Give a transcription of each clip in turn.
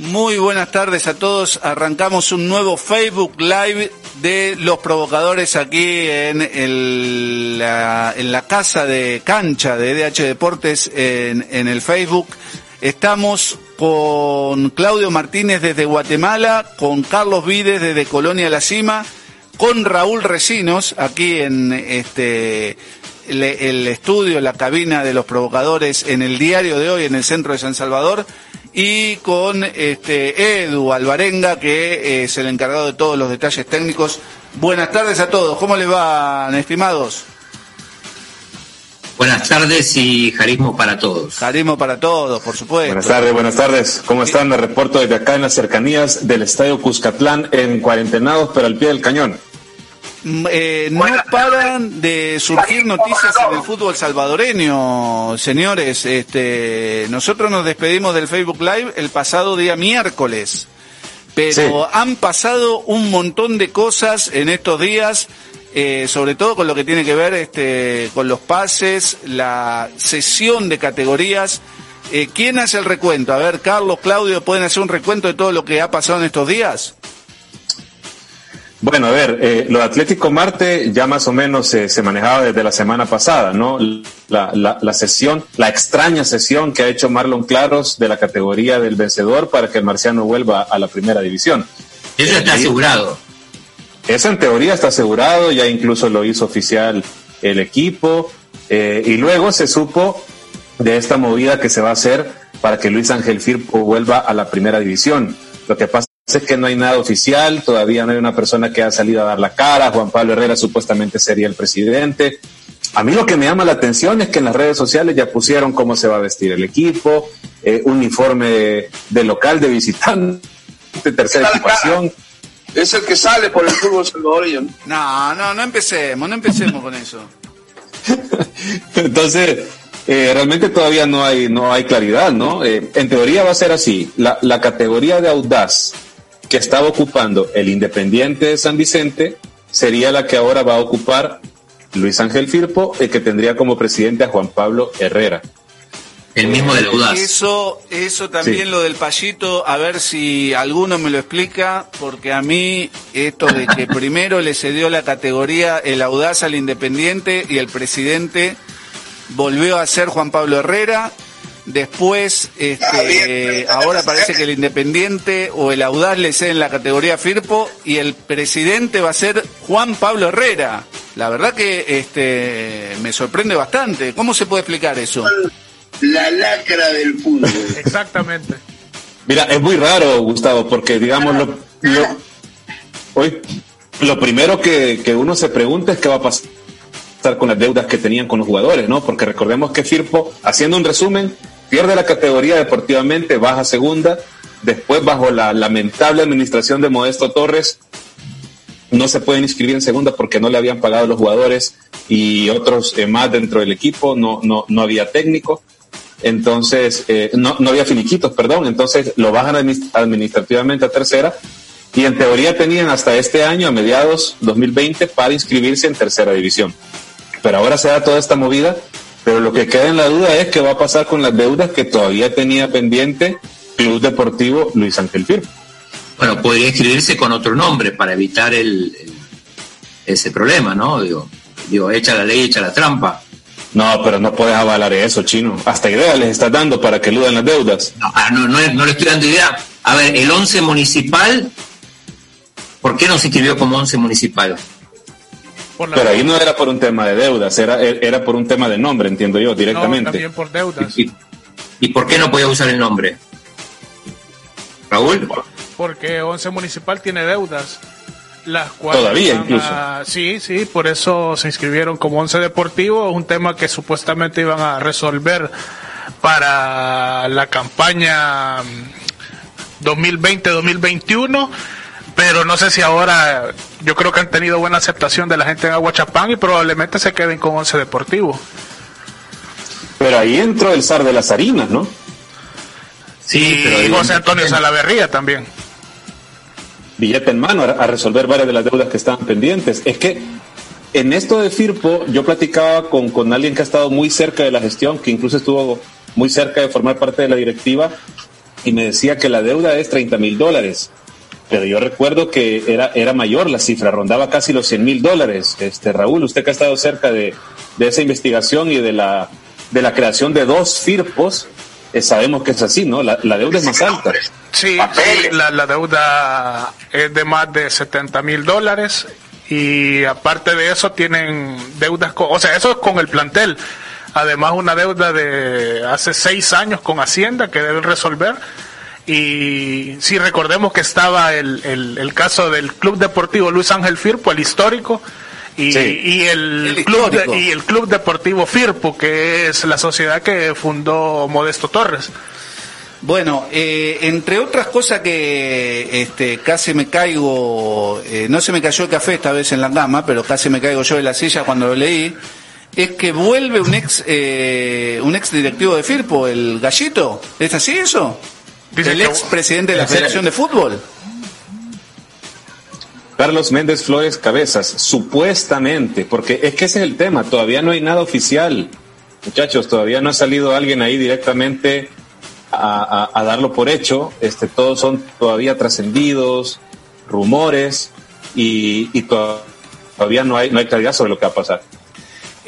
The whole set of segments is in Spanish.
Muy buenas tardes a todos. Arrancamos un nuevo Facebook Live de los provocadores aquí en, el, la, en la casa de cancha de DH Deportes en, en el Facebook. Estamos con Claudio Martínez desde Guatemala, con Carlos Vides desde Colonia La Cima, con Raúl Recinos aquí en este el estudio, la cabina de los provocadores en el diario de hoy en el centro de San Salvador y con este Edu Alvarenga, que es el encargado de todos los detalles técnicos. Buenas tardes a todos, ¿cómo les van, estimados? Buenas tardes y jarismo para todos. Jarismo para todos, por supuesto. Buenas tardes, buenas tardes. ¿Cómo están? Me reporto desde acá en las cercanías del Estadio Cuscatlán, en cuarentenados, pero al pie del cañón. Mm, eh, no paran de surgir noticias en el fútbol salvadoreño, señores. Este, nosotros nos despedimos del Facebook Live el pasado día miércoles, pero han pasado un montón de cosas en estos días, eh, sobre todo con lo que tiene que ver este, con los pases, la sesión de categorías. Eh, ¿Quién hace el recuento? A ver, Carlos, Claudio, ¿pueden hacer un recuento de todo lo que ha pasado en estos días? Bueno, a ver, eh, lo de Atlético Marte ya más o menos se manejaba desde la semana pasada, ¿no? La, la, la, sesión, la extraña sesión que ha hecho Marlon Claros de la categoría del vencedor para que el marciano vuelva a la primera división. Eso está asegurado. Eso en teoría está asegurado, ya incluso lo hizo oficial el equipo, eh, y luego se supo de esta movida que se va a hacer para que Luis Ángel Firpo vuelva a la primera división. Lo que pasa es que no hay nada oficial, todavía no hay una persona que ha salido a dar la cara, Juan Pablo Herrera supuestamente sería el presidente. A mí lo que me llama la atención es que en las redes sociales ya pusieron cómo se va a vestir el equipo, eh, uniforme de, local, de visitante, tercera equipación. Es el que sale por el fútbol salvadoreño. No, no, no empecemos, no empecemos con eso. Entonces, eh, realmente todavía no hay, no hay claridad, ¿no? Eh, en teoría va a ser así. La, la categoría de audaz que estaba ocupando el Independiente de San Vicente sería la que ahora va a ocupar Luis Ángel Firpo, el que tendría como presidente a Juan Pablo Herrera. El mismo del Audaz. Eso, eso también lo del payito, a ver si alguno me lo explica, porque a mí esto de que primero le cedió la categoría el Audaz al Independiente y el presidente volvió a ser Juan Pablo Herrera Después, este, ahora parece que el Independiente o el Audaz le ceden la categoría Firpo y el presidente va a ser Juan Pablo Herrera. La verdad que este, me sorprende bastante. ¿Cómo se puede explicar eso? La lacra del fútbol. Exactamente. Mira, es muy raro, Gustavo, porque digamos lo, hoy, lo primero que, que uno se pregunta es qué va a pasar con las deudas que tenían con los jugadores, ¿no? Porque recordemos que Firpo, haciendo un resumen, pierde la categoría deportivamente, baja segunda, después bajo la lamentable administración de Modesto Torres, no se pueden inscribir en segunda porque no le habían pagado los jugadores y otros eh, más dentro del equipo, no, no, no había técnico, entonces, eh, no, no había finiquitos, perdón, entonces lo bajan administrativamente a tercera y en teoría tenían hasta este año, a mediados 2020, para inscribirse en tercera división. Pero ahora se da toda esta movida, pero lo que queda en la duda es qué va a pasar con las deudas que todavía tenía pendiente Club Deportivo Luis Ángel Firpo. Bueno, podría inscribirse con otro nombre para evitar el, ese problema, ¿no? Digo, digo, echa la ley, echa la trampa. No, pero no puedes avalar eso, chino. Hasta idea les estás dando para que eluden las deudas. No, ah, no, no, le estoy dando idea. A ver, el 11 municipal, ¿por qué no se inscribió como 11 municipal? Pero ahí no era por un tema de deudas, era, era por un tema de nombre, entiendo yo, directamente. No, también por deudas. ¿Y, por qué no podía usar el nombre? Raúl. Porque Once Municipal tiene deudas. Las cuales Todavía incluso. sí, sí, por eso se inscribieron como Once Deportivo, un tema que supuestamente iban a resolver para la campaña 2020-2021 pero no sé si ahora, yo creo que han tenido buena aceptación de la gente en Aguachapán y probablemente se queden con Once Deportivo. Pero ahí entró el zar de las harinas, ¿no? Sí, y José Antonio Salaverría también. Billete en mano a, resolver varias de las deudas que estaban pendientes. Es que en esto de Firpo, yo platicaba con, con alguien que ha estado muy cerca de la gestión, que incluso estuvo muy cerca de formar parte de la directiva, y me decía que la deuda es 30 mil dólares. Pero yo recuerdo que era, era mayor la cifra, rondaba casi los 100 mil dólares. Este, Raúl, usted que ha estado cerca de, de esa investigación y de la, de la creación de dos FIRPOS, eh, sabemos que es así, ¿no? La, la deuda es más alta. Sí, sí, la, la deuda es de más de 70 mil dólares y aparte de eso tienen deudas, con, o sea, eso es con el plantel. Además una deuda de hace seis años con Hacienda que deben resolver. Y si recordemos que estaba el, el, el caso del Club Deportivo Luis Ángel Firpo, el histórico, y, Sí. y el, El club de- y el Club Deportivo Firpo, que es la sociedad que fundó Modesto Torres. Bueno, eh, entre otras cosas que este, casi me caigo, eh, no se me cayó el café esta vez en la cama, pero casi me caigo yo de la silla cuando lo leí, es que vuelve un ex eh, un ex directivo de Firpo, el Gallito. ¿Es así eso? Dice el ex presidente de la. Federación de Fútbol. Carlos Méndez Flores Cabezas, supuestamente, porque es que ese es el tema, todavía no hay nada oficial. Muchachos, todavía no ha salido alguien ahí directamente a, a- a darlo por hecho. Este, todos son todavía trascendidos, rumores, y, y to- todavía no hay, no hay claridad sobre lo que va a pasar.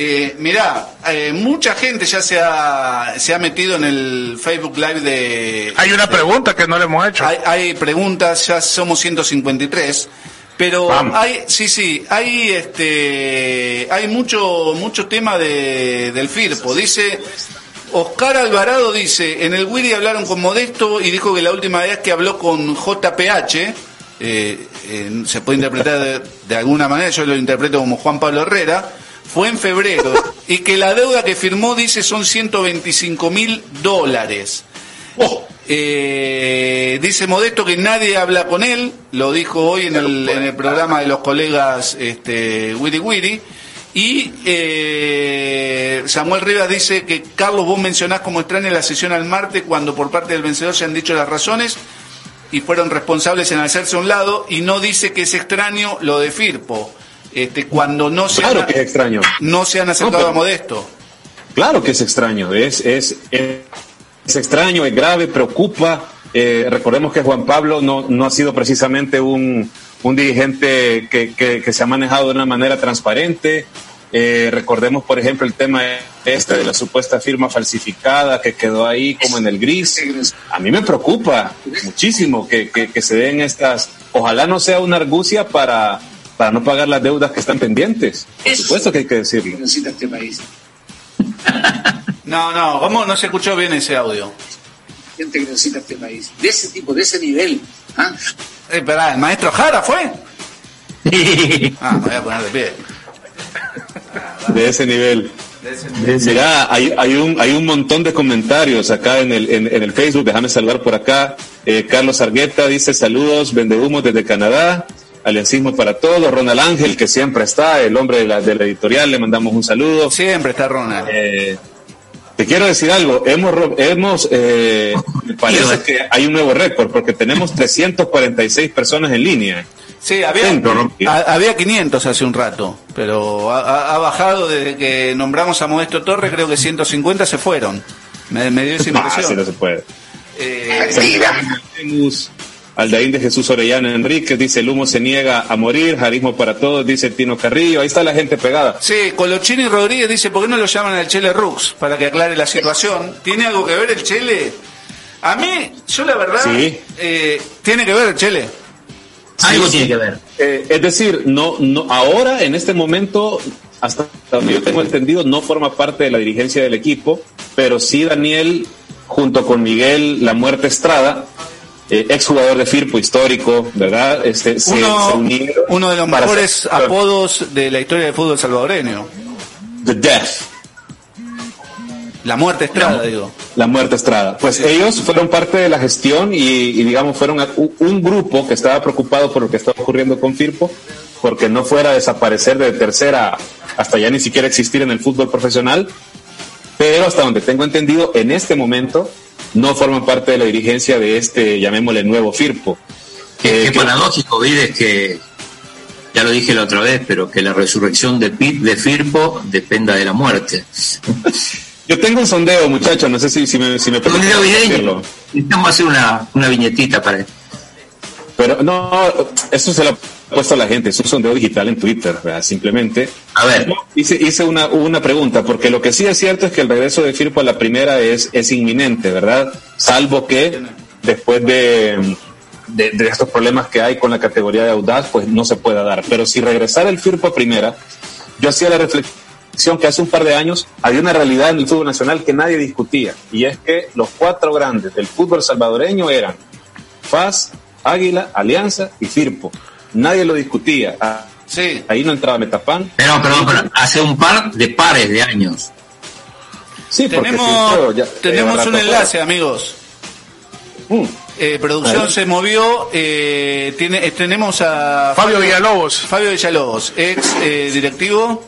Eh, mirá, eh, mucha gente ya se ha, se ha metido en el Facebook Live de... Hay una pregunta que no le hemos hecho. Hay, hay preguntas, ya somos 153, pero Vamos. hay, sí, sí, hay este, hay mucho, mucho tema de, del FIRPO. Dice, Oscar Alvarado dice, en el Wiri hablaron con Modesto y dijo que la última vez que habló con JPH, eh, eh, se puede interpretar de, de alguna manera, yo lo interpreto como Juan Pablo Herrera, fue en febrero y que la deuda que firmó dice son 125 mil dólares. Eh, dice Modesto que nadie habla con él, lo dijo hoy en el, en el programa de los colegas este, Wiri Wiri. Y eh, Samuel Rivas dice que Carlos, vos mencionás como extraña la sesión al martes cuando por parte del vencedor se han dicho las razones y fueron responsables en hacerse a un lado y no dice que es extraño lo de Firpo, este, cuando no se, Claro han, que es extraño. no se han acercado No, pero- a Modesto. Claro que es extraño, es, es, es, es extraño, es grave, preocupa. Eh, recordemos que Juan Pablo no, no ha sido precisamente un, un dirigente que, que, que se ha manejado de una manera transparente. Eh, recordemos, por ejemplo, el tema este de la supuesta firma falsificada que quedó ahí como en el gris. A mí me preocupa muchísimo que, que, que se den estas. Ojalá no sea una argucia para, para no pagar las deudas que están pendientes. Por supuesto que hay que decirlo. necesita este país. No, no, ¿cómo no se escuchó bien ese audio? Gente que necesita este país. De ese tipo, de ese nivel. ¿ah? Eh, esperá, ¿el maestro Jara fue? Ah, me voy a poner de pie. De ese nivel. Mira, hay, hay, un, hay un montón de comentarios acá en el, en, en el Facebook. Déjame saludar por acá. Eh, Carlos Argueta dice saludos, vende humo desde Canadá. Aliancismo para todos. Ronald Ángel, que siempre está, el hombre de la, de la editorial, le mandamos un saludo. Siempre está Ronald. Eh, te quiero decir algo, hemos, hemos eh, me parece que hay un nuevo récord porque tenemos 346 personas en línea. Sí, había, ha- había 500 hace un rato, pero ha, bajado desde que nombramos a Modesto Torres, creo que 150 se fueron. Me, me dio esa Ah, sí, impresión. no se puede. Eh, Tenemos Aldaín de Jesús Orellana Enríquez dice el humo se niega a morir, jarismo para todos, dice Tino Carrillo, ahí está la gente pegada. sí, Colochini Rodríguez dice, ¿por qué no lo llaman al Chele Rux? Para que aclare la situación. ¿Tiene algo que ver el Chele? A mí, yo la verdad, Sí. eh, tiene que ver el Chele. Algo tiene que ver. Eh, es decir, no, no, ahora en este momento, hasta donde yo tengo entendido, no forma parte de la dirigencia del equipo, pero sí Daniel, junto con Miguel La Muerte Estrada, eh, exjugador de Firpo histórico, ¿verdad? Este, se- Uno, uno de los mejores apodos de la historia del fútbol salvadoreño. The Death. La muerte estrada, digo. La muerte Estrada. Pues ellos fueron parte de la gestión y, y, digamos, fueron un grupo que estaba preocupado por lo que estaba ocurriendo con Firpo, porque no fuera a desaparecer de tercera hasta ya ni siquiera existir en el fútbol profesional. Pero hasta donde tengo entendido, en este momento no forman parte de la dirigencia de este, llamémosle, nuevo Firpo. Qué, Eh, que- paradójico, Vides, que ya lo dije la otra vez, pero que la resurrección de, Pi- de Firpo dependa de la muerte. Yo tengo un sondeo, muchachos, no sé si, si me, si me. Necesitamos hacer una, una viñetita para esto. Pero no, eso se lo puesto a la gente, es un sondeo digital en Twitter, ¿verdad? simplemente. A ver. Hice, hice una, una pregunta, porque lo que sí es cierto es que el regreso de Firpo a la primera es, es inminente, ¿verdad? Salvo que después de, de, de estos problemas que hay con la categoría de audaz, pues no se pueda dar. Pero si regresara el Firpo a primera, yo hacía la reflexión que hace un par de años había una realidad en el fútbol nacional que nadie discutía, y es que los cuatro grandes del fútbol salvadoreño eran FAS, Águila, Alianza y Firpo. Nadie lo discutía. Ah, Sí. Ahí no entraba Metapan. Pero, perdón, pero hace un par de pares de años. Sí, Tenemos, ya- tenemos un enlace, amigos. Mm. Eh, producción se movió. eh, tiene, eh, tenemos a Fabio Villalobos, Fabio Villalobos, ex eh, directivo.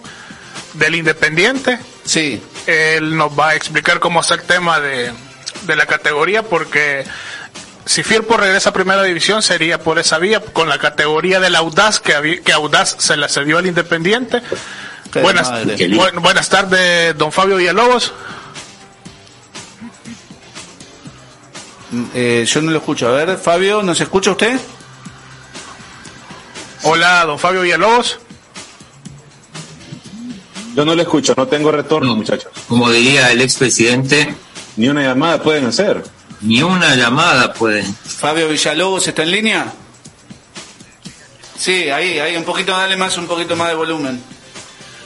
del Independiente. Sí, Él nos va a explicar cómo está el tema de, de la categoría, porque si Firpo regresa a Primera División sería por esa vía, con la categoría del Audaz, que, que Audaz se la cedió al Independiente. Qué Buenas, buenas tardes, don Fabio Villalobos. eh, yo no lo escucho. A ver, Fabio, ¿nos escucha usted? Hola, don Fabio Villalobos. Yo no le escucho, no tengo retorno, No. muchachos. Como diría el expresidente, Ni una llamada pueden hacer. Ni una llamada pueden. Fabio Villalobos está en línea. Sí, ahí, ahí, un poquito, dale más, un poquito más de volumen.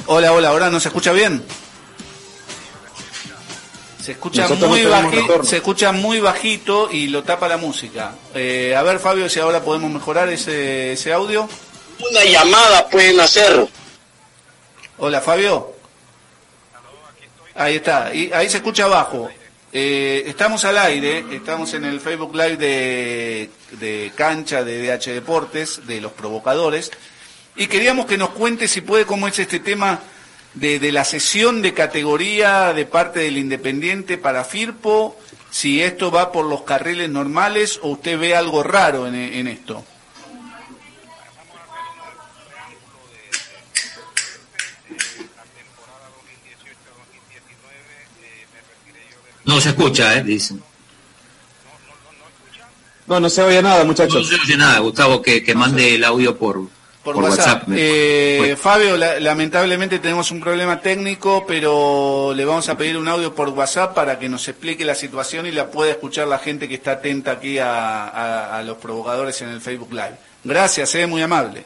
Hola, hola, ahora nos escucha bien. Se escucha Nosotros muy no bajito, se escucha muy bajito y lo tapa la música. Eh, a ver, Fabio, si ahora podemos mejorar ese, ese audio. Una llamada pueden hacer. Hola, Fabio. Ahí está, y ahí se escucha abajo. Eh, estamos al aire, estamos en el Facebook Live de, de Cancha de DH Deportes, de los provocadores, y queríamos que nos cuente si puede cómo es este tema de, de la sesión de categoría de parte del Independiente para Firpo, si esto va por los carriles normales o usted ve algo raro en, en esto. No se escucha, ¿eh? Dicen. No, no se oye nada, No muchachos. se oye nada, Gustavo, que, que mande el audio por, Por, WhatsApp. Eh. Fabio, la- lamentablemente tenemos un problema técnico, pero le vamos a pedir un audio por WhatsApp para que nos explique la situación y la pueda escuchar la gente que está atenta aquí a, a- los provocadores en el Facebook Live. Gracias, eh, muy amable.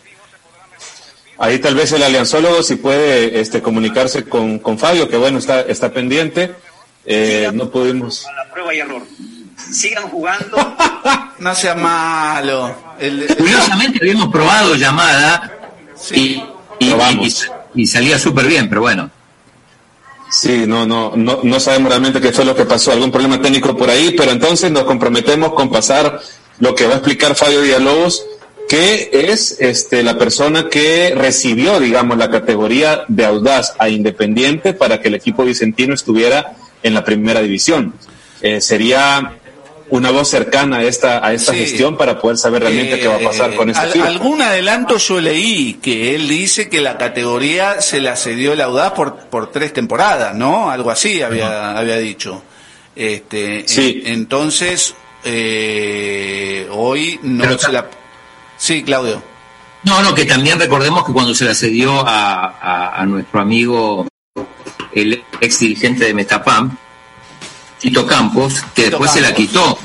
Ahí tal vez el alianzólogo si puede este, comunicarse con, con Fabio, que bueno, está, está pendiente. Eh, no pudimos. A la prueba y error. Sigan jugando. No sea malo. El- el- Curiosamente habíamos probado llamada sí. y, y, Probamos. y- y salía súper bien, pero bueno. Sí, no, no, no, no sabemos realmente qué fue lo que pasó, algún problema técnico por ahí, pero entonces nos comprometemos con pasar lo que va a explicar Fabio Villalobos, que es este, la persona que recibió, digamos, la categoría de audaz a Independiente para que el equipo vicentino estuviera en la primera división. Eh, sería una voz cercana a esta, a esta Sí. gestión para poder saber realmente qué va a pasar Eh, con este al- equipo. Algún adelanto yo leí que él dice que la categoría se la cedió el Audaz por, por tres temporadas, ¿no? Algo así había, había dicho. Este, Sí. en- entonces, eh, hoy no Pero se la... Sí, Claudio. No, no, que también recordemos que cuando se la cedió a, a- a nuestro amigo, el ex dirigente de Metapam, Tito Campos, que Tito después se la quitó,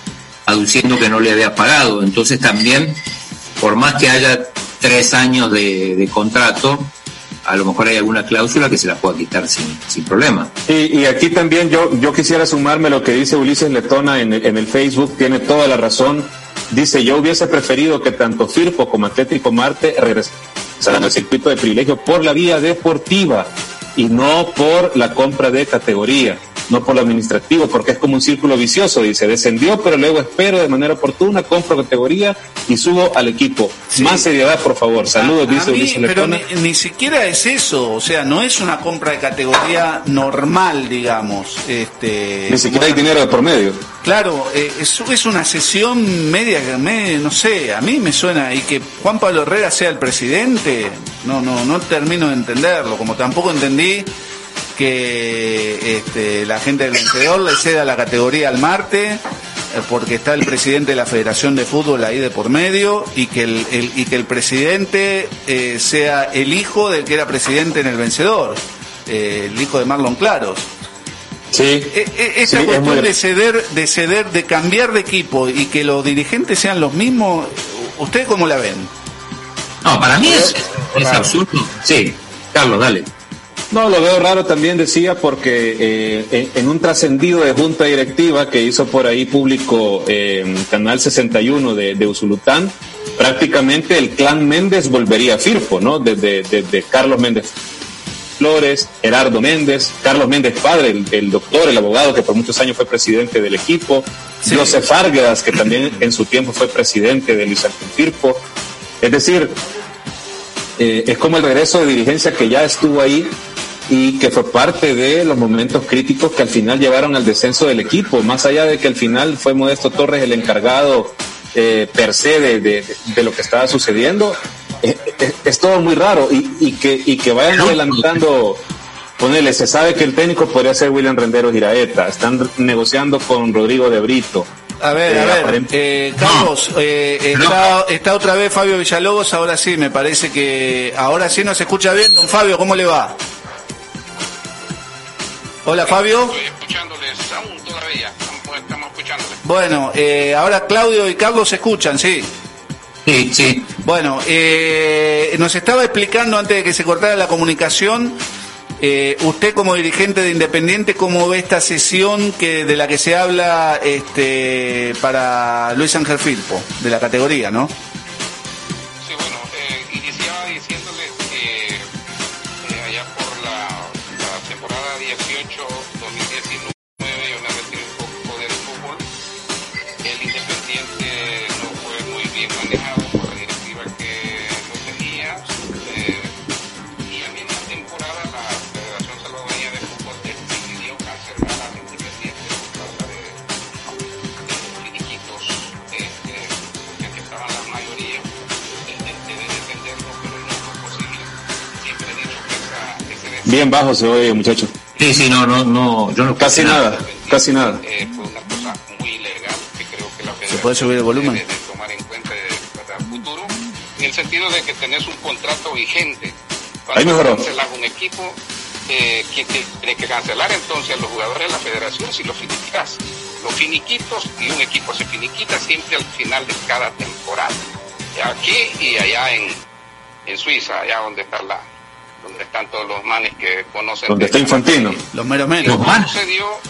aduciendo que no le había pagado. Entonces también, por más que haya tres años de, de contrato, a lo mejor hay alguna cláusula que se la pueda quitar sin, sin problema. Y, y aquí también yo, yo quisiera sumarme lo que dice Ulises Letona en, el- en el Facebook, tiene toda la razón. Dice, yo hubiese preferido que tanto Firpo como Atlético Marte regresaran al circuito de privilegio por la vía deportiva y no por la compra de categoría, no por lo administrativo, porque es como un círculo vicioso. Dice, descendió, pero luego espero de manera oportuna, compro categoría y subo al equipo. Sí. Más seriedad, por favor. Saludos, A- a dice mí, Ulises pero ni, ni siquiera es eso, o sea, no es una compra de categoría normal, digamos. Este, Ni siquiera hay dinero de por medio. Claro, eh, es, es una sesión media, me- no sé, a mí me suena, y que Juan Pablo Herrera sea el presidente, no, no, no termino de entenderlo, como tampoco entendí que este, la gente del vencedor le ceda la categoría al Marte eh, porque está el presidente de la Federación de Fútbol ahí de por medio y que el, el- y que el presidente eh, sea el hijo del que era presidente en el vencedor, eh, el hijo de Marlon Claros. Sí. Eh, eh, Esa Sí, es cuestión muy- de ceder, de ceder, de cambiar de equipo y que los dirigentes sean los mismos, ¿ustedes cómo la ven? No, para mí es, es absurdo. Sí, Carlos, dale. No, lo veo raro también, decía, porque eh, en, un trascendido de junta directiva que hizo por ahí público eh, Canal 61 de, de Usulután, prácticamente el clan Méndez volvería a Firpo, ¿no? Desde, desde Carlos Méndez Flores, Gerardo Méndez, Carlos Méndez padre, el, el doctor, el abogado que por muchos años fue presidente del equipo, Sí. Joseph Vargas, que también en su tiempo fue presidente de Luis Ángel Firpo. Es decir, eh, es como el regreso de dirigencia que ya estuvo ahí y que fue parte de los momentos críticos que al final llevaron al descenso del equipo, más allá de que al final fue Modesto Torres el encargado eh, per se de, de- de lo que estaba sucediendo, eh, eh, es, todo muy raro y, y que, y que vayan adelantando, ponele, se sabe que el técnico podría ser William Rendero Giraeta, están negociando con Rodrigo de Brito. A ver, Eh, a ver, eh, Carlos, eh, está, está otra vez Fabio Villalobos, ahora sí, me parece que ahora sí nos escucha bien. Don Fabio, ¿cómo le va? Hola Fabio. Estoy escuchándoles aún todavía. Estamos, estamos escuchándoles. Bueno, eh, ahora Claudio y Carlos se escuchan, sí. Sí, sí. Bueno, eh, nos estaba explicando antes de que se cortara la comunicación, eh, usted como dirigente de Independiente, ¿cómo ve esta sesión que de la que se habla este, para Luis Ángel Filpo, de la categoría, ¿no? Bien bajo se oye, muchacho. Sí, sí, no, no, no, yo no Casi nada, casi nada. eh, fue una cosa muy ilegal que creo que la Federación puede subir el volumen? debe de tomar en cuenta de- para el futuro, en el sentido de que tenés un contrato vigente. Ahí mejoró. cancelas un equipo, eh, que que tiene que cancelar entonces a los jugadores de la federación si los finiquitas. Los finiquitos y un equipo se finiquita siempre al final de cada temporada. Aquí y allá en, en Suiza, allá donde está la donde están todos los manes que conocen. Donde está Infantino. Los meros menos. Los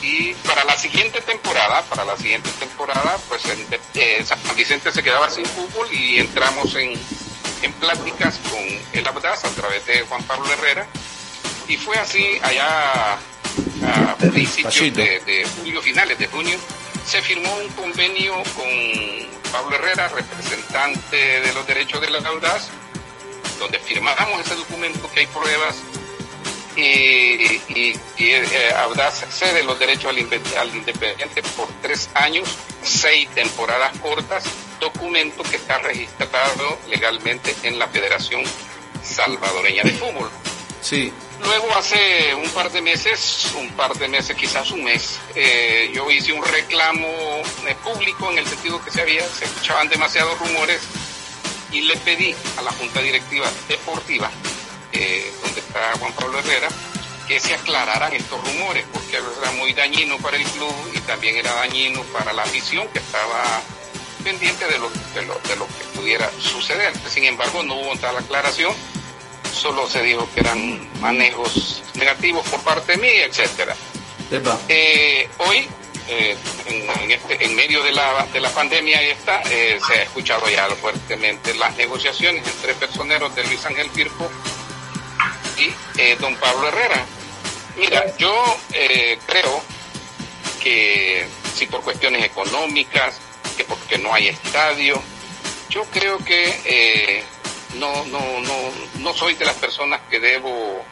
y para la siguiente temporada, para la siguiente temporada, pues en- eh, San Vicente se quedaba sin fútbol y entramos en, en pláticas con el Abdas a través de Juan Pablo Herrera y fue así allá a principios de, de julio, finales de junio, se firmó un convenio con Pablo Herrera, representante de los derechos de la Audaz, donde firmamos ese documento que hay pruebas y, y, y, eh, Audaz cede los derechos al Independiente por tres años, seis temporadas cortas, documento que está registrado legalmente en la Federación Salvadoreña de Fútbol. Sí. Luego hace un par de meses, un par de meses, quizás un mes, eh, yo hice un reclamo eh, público en el sentido que se había, se escuchaban demasiados rumores y le pedí a la Junta Directiva Deportiva, eh, donde está Juan Pablo Herrera, que se aclararan estos rumores, porque era muy dañino para el club y también era dañino para la afición que estaba pendiente de lo, de lo, de lo que pudiera suceder. Sin embargo, no hubo tal aclaración, solo se dijo que eran manejos negativos por parte mía, etcétera. Eh, hoy, eh, en, en este, en medio de la, de la pandemia esta, eh, se ha escuchado ya fuertemente las negociaciones entre personeros de Luis Ángel Firpo y eh, don Pablo Herrera. Mira, yo eh, creo que si por cuestiones económicas, que porque no hay estadio, yo creo que no, no, no, no soy de las personas que debo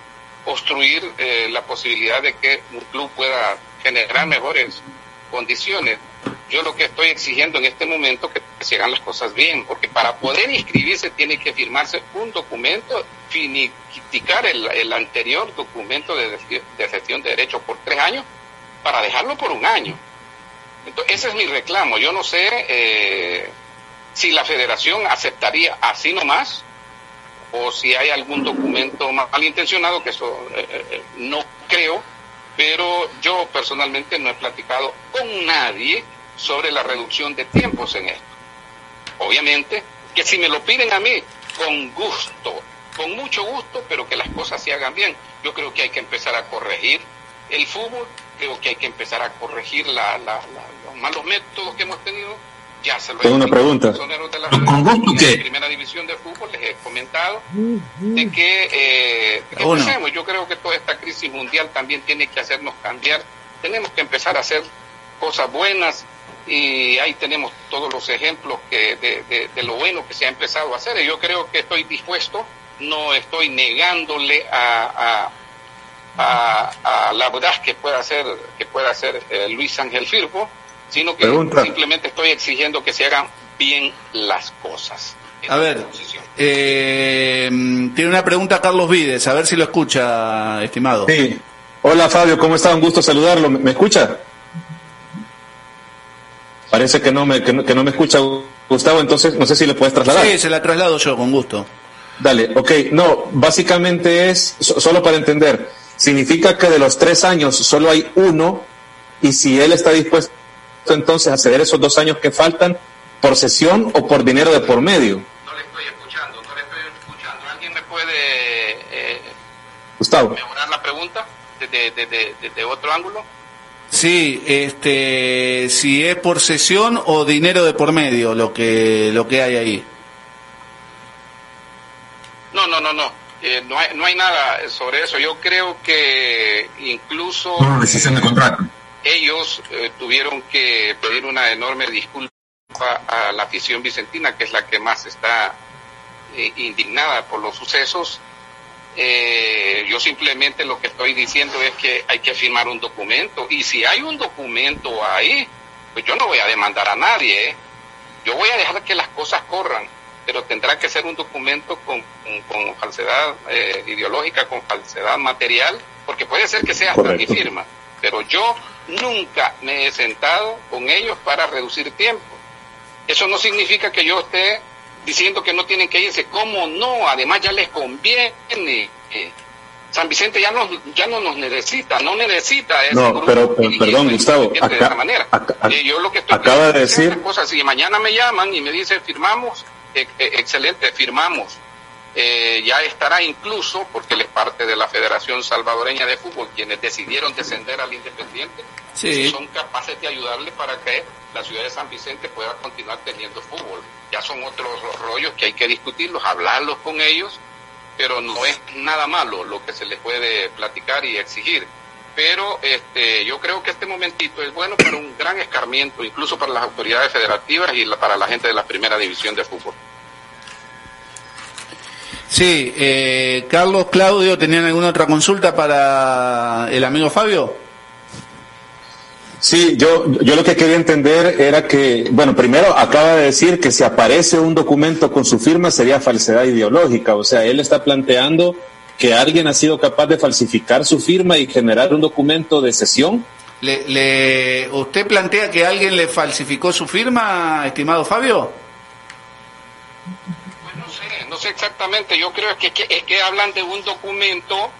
obstruir eh, la posibilidad de que un club pueda generar mejores condiciones. yo lo que estoy exigiendo en este momento que se hagan las cosas bien, porque para poder inscribirse tiene que firmarse un documento, finiquiticar el, el anterior documento de, de gestión de derechos por tres años para dejarlo por un año. Entonces, ese es mi reclamo. Yo no sé eh, si la federación aceptaría así nomás o si hay algún documento malintencionado, que eso eh, eh, no creo, pero yo personalmente no he platicado con nadie sobre la reducción de tiempos en esto. Obviamente que si me lo piden a mí, con gusto, con mucho gusto, pero que las cosas se hagan bien. Yo creo que hay que empezar a corregir el fútbol, creo que hay que empezar a corregir la, los malos métodos que hemos tenido. Ya se lo Tengo una pregunta. ¿Con gusto qué? primera división de fútbol les he comentado de que, eh, que empecemos. Yo creo que toda esta crisis mundial también tiene que hacernos cambiar. Tenemos que empezar a hacer cosas buenas y ahí tenemos todos los ejemplos que de, de, de lo bueno que se ha empezado a hacer. Y yo creo que estoy dispuesto, no estoy negándole a, a, a, a la verdad que pueda hacer que pueda hacer eh, Luis Ángel Firpo, sino que Pregunta. simplemente estoy exigiendo que se hagan bien las cosas. A ver, eh, tiene una pregunta Carlos Vides, a ver si lo escucha, estimado. Sí. Hola Fabio, ¿cómo está? Un gusto saludarlo. ¿Me, me escucha? Parece que no me, que no, que no me escucha Gustavo, entonces no sé si le puedes trasladar. Sí, se la traslado yo, con gusto. Dale, ok. No, básicamente es, so- solo para entender, significa que de los tres años solo hay uno y si él está dispuesto entonces a ceder esos dos años que faltan por sesión o por dinero de por medio. No le estoy escuchando, no le estoy escuchando. ¿Alguien me puede eh, Gustavo. mejorar la pregunta desde de, de, de, de otro ángulo? Sí, este, si es por sesión o dinero de por medio lo que lo que hay ahí. No, no, no, no. Eh, no, hay, no hay nada sobre eso. Yo creo que incluso Por rescisión de contrato. Ellos eh, tuvieron que pedir una enorme disculpa a la afición vicentina, que es la que más está eh, indignada por los sucesos. Eh, yo simplemente lo que estoy diciendo es que hay que firmar un documento y si hay un documento ahí, pues yo no voy a demandar a nadie. Yo voy a dejar que las cosas corran, pero tendrá que ser un documento con, con, con falsedad ideológica, con falsedad material, porque puede ser que sea hasta mi firma, pero yo nunca me he sentado con ellos para reducir tiempo. Eso no significa que yo esté diciendo que no tienen que irse. ¿Cómo no? Además ya les conviene. San Vicente ya no, ya no nos necesita, no necesita ese No, grupo pero- perdón, Gustavo, de esa manera. acá- Eh, yo lo que estoy acaba de decir- una cosa, si mañana me llaman y me dicen firmamos, eh, eh, excelente, firmamos. Eh, ya estará incluso, porque él es parte de la Federación Salvadoreña de Fútbol, quienes decidieron descender al Independiente, Sí. son capaces de ayudarle para que la ciudad de San Vicente pueda continuar teniendo fútbol. Ya son otros rollos que hay que discutirlos, hablarlos con ellos, pero no es nada malo lo que se les puede platicar y exigir. Pero este, yo creo que este momentito es bueno para un gran escarmiento, incluso para las autoridades federativas y la- para la gente de la primera división de fútbol. Sí, eh, Carlos, Claudio, ¿tenían alguna otra consulta para el amigo Fabio? Sí, yo, yo lo que quería entender era que, bueno, primero acaba de decir que si aparece un documento con su firma sería falsedad ideológica, o sea, él está planteando que alguien ha sido capaz de falsificar su firma y generar un documento de sesión. Le, le- ¿Usted plantea que alguien le falsificó su firma, estimado Fabio? No sé, exactamente. Yo creo que, que es que hablan de un documento,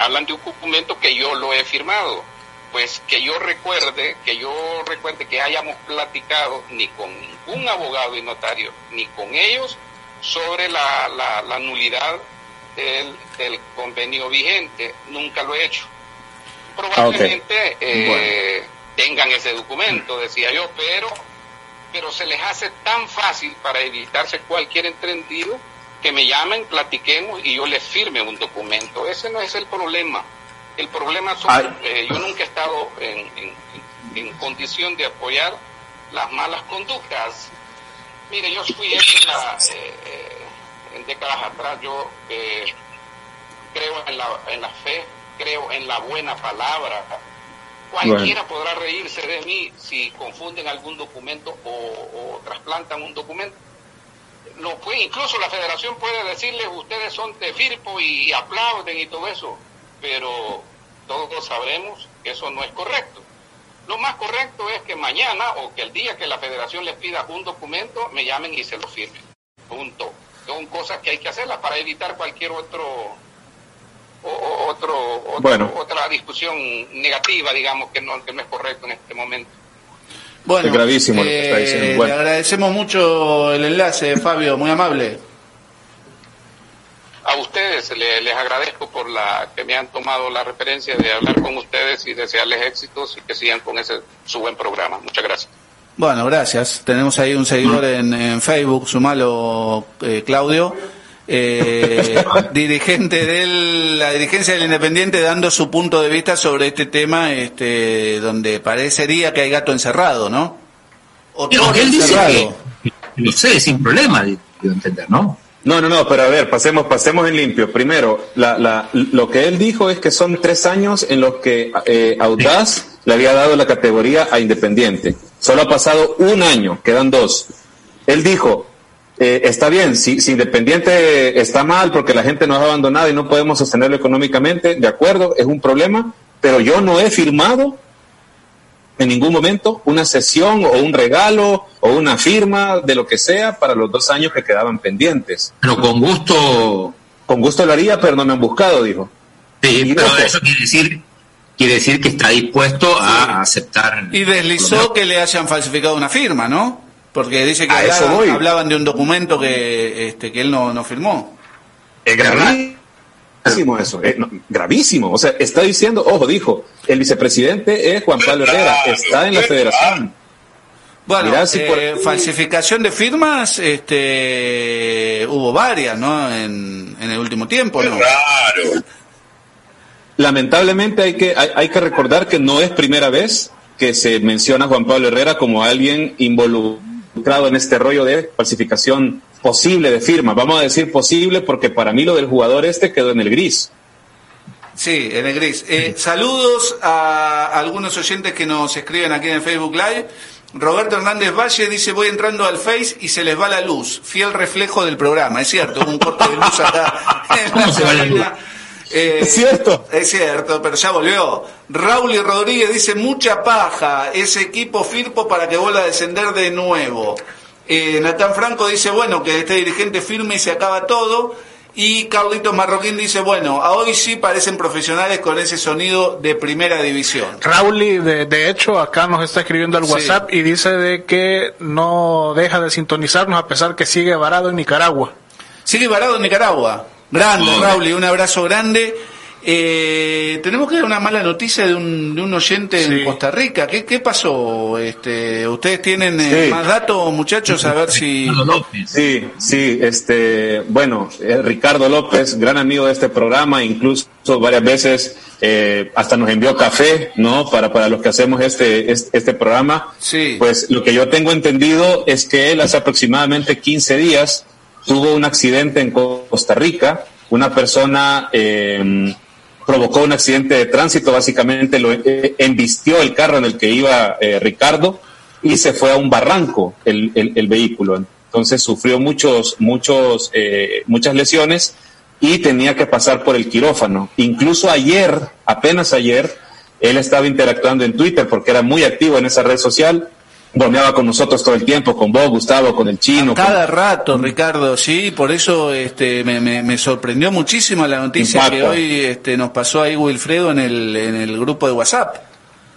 hablan de un documento que yo lo he firmado. Pues que yo recuerde, que yo recuerde que hayamos platicado ni con ningún abogado y notario, ni con ellos sobre la, la, la nulidad del, del convenio vigente. Nunca lo he hecho. Probablemente eh, tengan ese documento, decía yo, pero pero se les hace tan fácil para evitarse cualquier entendido que me llamen, platiquemos y yo les firme un documento. Ese no es el problema. El problema son, eh, yo nunca he estado en, en- en- en condición de apoyar las malas conductas. Mire, yo fui época, eh, eh, en décadas atrás, yo eh, creo en la, en la fe, creo en la buena palabra, Cualquiera podrá reírse de mí si confunden algún documento o, o trasplantan un documento. Lo puede, incluso la federación puede decirles ustedes son de Firpo y aplauden y todo eso, pero todos sabremos que eso no es correcto. Lo más correcto es que mañana o que el día que la federación les pida un documento, me llamen y se lo firmen. Punto. Son cosas que hay que hacerlas para evitar cualquier otro otro, otro- Bueno. otra discusión negativa, digamos, que no, que no es correcto en este momento. Bueno, Es gravísimo lo que está eh, diciendo. Bueno. le agradecemos mucho el enlace, Fabio, muy amable. A ustedes le- les agradezco por la que me han tomado la referencia de hablar con ustedes y desearles éxitos y que sigan con ese su buen programa. Muchas gracias. Bueno, gracias. Tenemos ahí un seguidor en, en Facebook, sumalo, eh, Claudio, eh, dirigente de la dirigencia del Independiente, dando su punto de vista sobre este tema, este, donde parecería que hay gato encerrado, ¿no? O él dice que, no sé, sin problema, digo entender, ¿no? No, no, no, pero a ver, pasemos, pasemos en limpio. Primero, la, la, lo que él dijo es que son tres años en los que eh, Audaz le había dado la categoría a Independiente. Solo ha pasado un año, quedan dos. Él dijo, eh, está bien, si, si Independiente está mal porque la gente nos ha abandonado y no podemos sostenerlo económicamente, de acuerdo, es un problema, pero yo no he firmado en ningún momento una sesión o un regalo o una firma de lo que sea para los dos años que quedaban pendientes. Pero con gusto, Con gusto lo haría, pero no me han buscado, dijo. sí, Y pero ojo. eso quiere decir, quiere decir que está dispuesto a aceptar. Y deslizó que le hayan falsificado una firma, ¿no? Porque dice que hablaban, voy. hablaban de un documento que, este, que él no, no firmó. Es gravísimo eso, eh, no, gravísimo. O sea, está diciendo, ojo, dijo, el vicepresidente es Juan Pablo Herrera, está en la federación. Bueno, Mirá si por- eh, falsificación de firmas, este, hubo varias, ¿no? En, en el último tiempo, ¿no? Lamentablemente hay que, hay, hay que recordar que no es primera vez que se menciona a Juan Pablo Herrera como alguien involucrado en este rollo de falsificación posible de firma. Vamos a decir posible porque para mí lo del jugador este quedó en el gris. Sí, en el gris. Eh, saludos a algunos oyentes que nos escriben aquí en el Facebook Live. Roberto Hernández Valle dice, voy entrando al Face y se les va la luz. Fiel reflejo del programa. Es cierto, hubo un corte de luz acá en ¿Cómo se va la cabina. Eh, Es cierto. Es cierto, pero ya volvió. Raúl y Rodríguez dice, mucha paja, ese equipo Firpo para que vuelva a descender de nuevo. Eh, Natán Franco dice, bueno, que este dirigente firme y se acaba todo. Y Carlitos Marroquín dice, bueno, a hoy sí parecen profesionales con ese sonido de primera división. Rauli, de, de hecho, acá nos está escribiendo al Sí. WhatsApp y dice de que no deja de sintonizarnos a pesar que sigue varado en Nicaragua. Sigue varado en Nicaragua. Grande. Raúl, y un abrazo grande. Eh, tenemos que dar una mala noticia de un, de un oyente en. Costa Rica. ¿Qué, qué pasó? Este, ¿Ustedes tienen eh, Sí. más datos, muchachos? A ver si... Ricardo López. Sí, sí, este, bueno, eh, Ricardo López, gran amigo de este programa, incluso varias veces eh, hasta nos envió café, ¿no? Para, para los que hacemos este, este, este programa. Sí. Pues lo que yo tengo entendido es que él hace aproximadamente 15 días tuvo un accidente en Costa Rica, una persona eh, provocó un accidente de tránsito, básicamente lo eh, embistió el carro en el que iba eh, Ricardo y se fue a un barranco el, el- vehículo. Entonces sufrió muchos, muchos, muchas lesiones y tenía que pasar por el quirófano. Incluso ayer, apenas ayer, él estaba interactuando en Twitter porque era muy activo en esa red social, bromeaba con nosotros todo el tiempo, con vos, Gustavo, con el chino. con- Cada rato, Ricardo, sí, por eso este, me, me- me sorprendió muchísimo la noticia Impacta. que hoy este, nos pasó ahí Wilfredo en el, en el grupo de WhatsApp.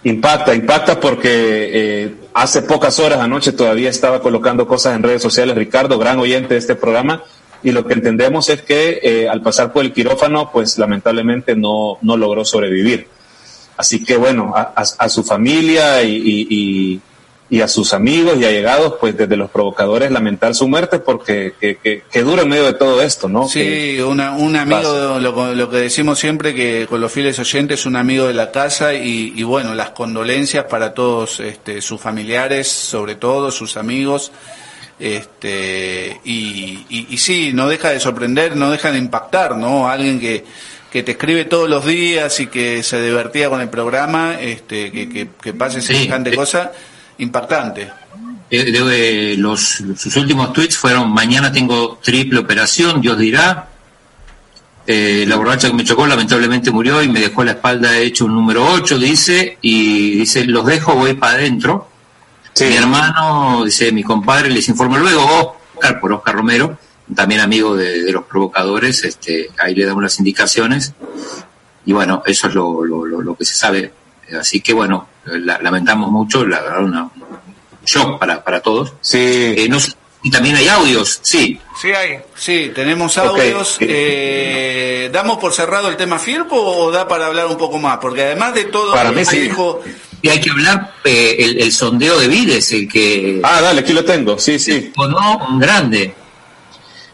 Impacta, impacta porque eh, hace pocas horas anoche todavía estaba colocando cosas en redes sociales, Ricardo, gran oyente de este programa, y lo que entendemos es que eh, al pasar por el quirófano, pues lamentablemente no, no logró sobrevivir. Así que bueno, a, a- a su familia y, y- y- y a sus amigos y allegados, pues desde los provocadores lamentar su muerte porque que, que, que dura en medio de todo esto, ¿no? Sí, una, un amigo, lo, lo que decimos siempre que con los fieles oyentes, un amigo de la casa y, y bueno, las condolencias para todos este, sus familiares, sobre todo sus amigos. Este, y, y, y sí, no deja de sorprender, no deja de impactar, ¿no? Alguien que, que te escribe todos los días y que se divertía con el programa, este, que, que, que pase Sí. semejante Eh, cosa, impactante. Eh, de- los, sus últimos tweets fueron, mañana tengo triple operación, Dios dirá. Eh, la borracha que me chocó lamentablemente murió y me dejó la espalda hecho un número 8, dice, y dice, los dejo, voy para adentro. Sí. Mi hermano, dice, mi compadre, les informo luego, Oscar, por Oscar Romero, también amigo de, de los provocadores, este, ahí le damos las indicaciones. Y bueno, eso es lo, lo, lo- lo que se sabe. Así que bueno, la- lamentamos mucho, la verdad, una, un shock para, para todos. Sí. Eh, no y también hay audios, sí. Sí, hay. Sí, tenemos audios. Eh, ¿Damos por cerrado el tema Firpo o da para hablar un poco más? Porque además de todo Para lo mí que sí. dijo, Y hay que hablar eh, el, el sondeo de Vides, el que Ah, dale, aquí lo tengo. Sí, sí. o no, un grande.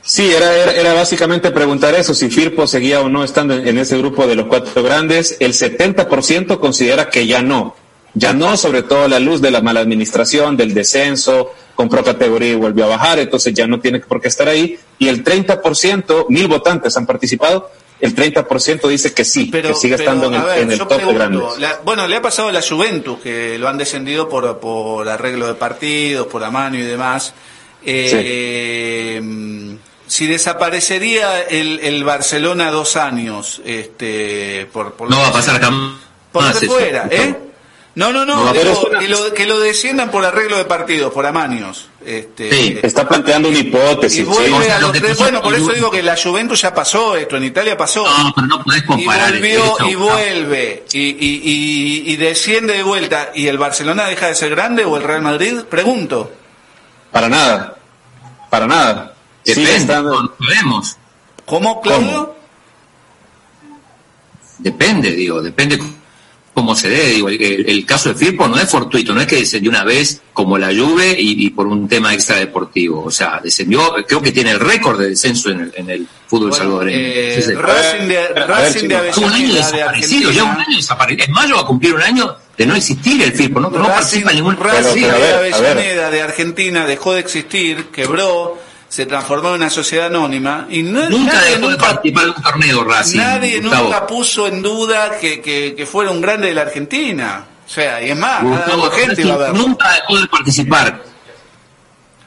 Sí, era, era, era básicamente preguntar eso, si Firpo seguía o no estando en, en ese grupo de los cuatro grandes. El 70% considera que ya no. Ya no, sobre todo a la luz de la mala administración, del descenso, compró categoría y volvió a bajar, entonces ya no tiene por qué estar ahí. Y el 30%, mil votantes han participado, el 30% dice que sí, pero, que sigue pero, estando en el, a ver, en el yo top de grandes. la- bueno, le ha pasado a la Juventus, que lo han descendido por, por arreglo de partidos, por amaño y demás. Eh, Si desaparecería el, el Barcelona dos años, este, por, por No va a pasar jamás. por fuera, ¿eh? No, no, no, No, digo, pero es una- que, lo, que lo desciendan por arreglo de partidos, por amaños. Este, Sí, Está planteando una y hipótesis. vuelve sí. O sea, a lo los tres- bueno, por eso digo que la Juventus ya pasó esto, en Italia pasó. No, pero no podés y comparar. volvió esto, y vuelve y, y, y, y desciende de vuelta y el Barcelona deja de ser grande o el Real Madrid pregunto Para nada. Para nada. Depende, estando- no sabemos. cómo Claudio Depende, digo, depende cómo se dé. Digo, el, el caso de Firpo no es fortuito, no es que descendió una vez como la Juve y, y por un tema extradeportivo. O sea, descendió, creo que tiene el récord de descenso en el, en el fútbol Bueno, salvadoreño. eh, Sí, sí. Racing de, Racing de un año de desaparecido, lleva un año desaparecido. Es mayo va a cumplir un año de no existir el Firpo, no, no Racing, participa en ningún Racing Pero, pero, a de ver. Avellaneda de Argentina dejó de existir, quebró, se transformó en una sociedad anónima y no, Nunca nadie dejó de nunca- participar en un torneo Racing. Nadie Gustavo. nunca puso en duda que, que, que fuera un grande de la Argentina. O sea, y es más, cada Gustavo vez gente Racing va a ver. nunca dejó de participar.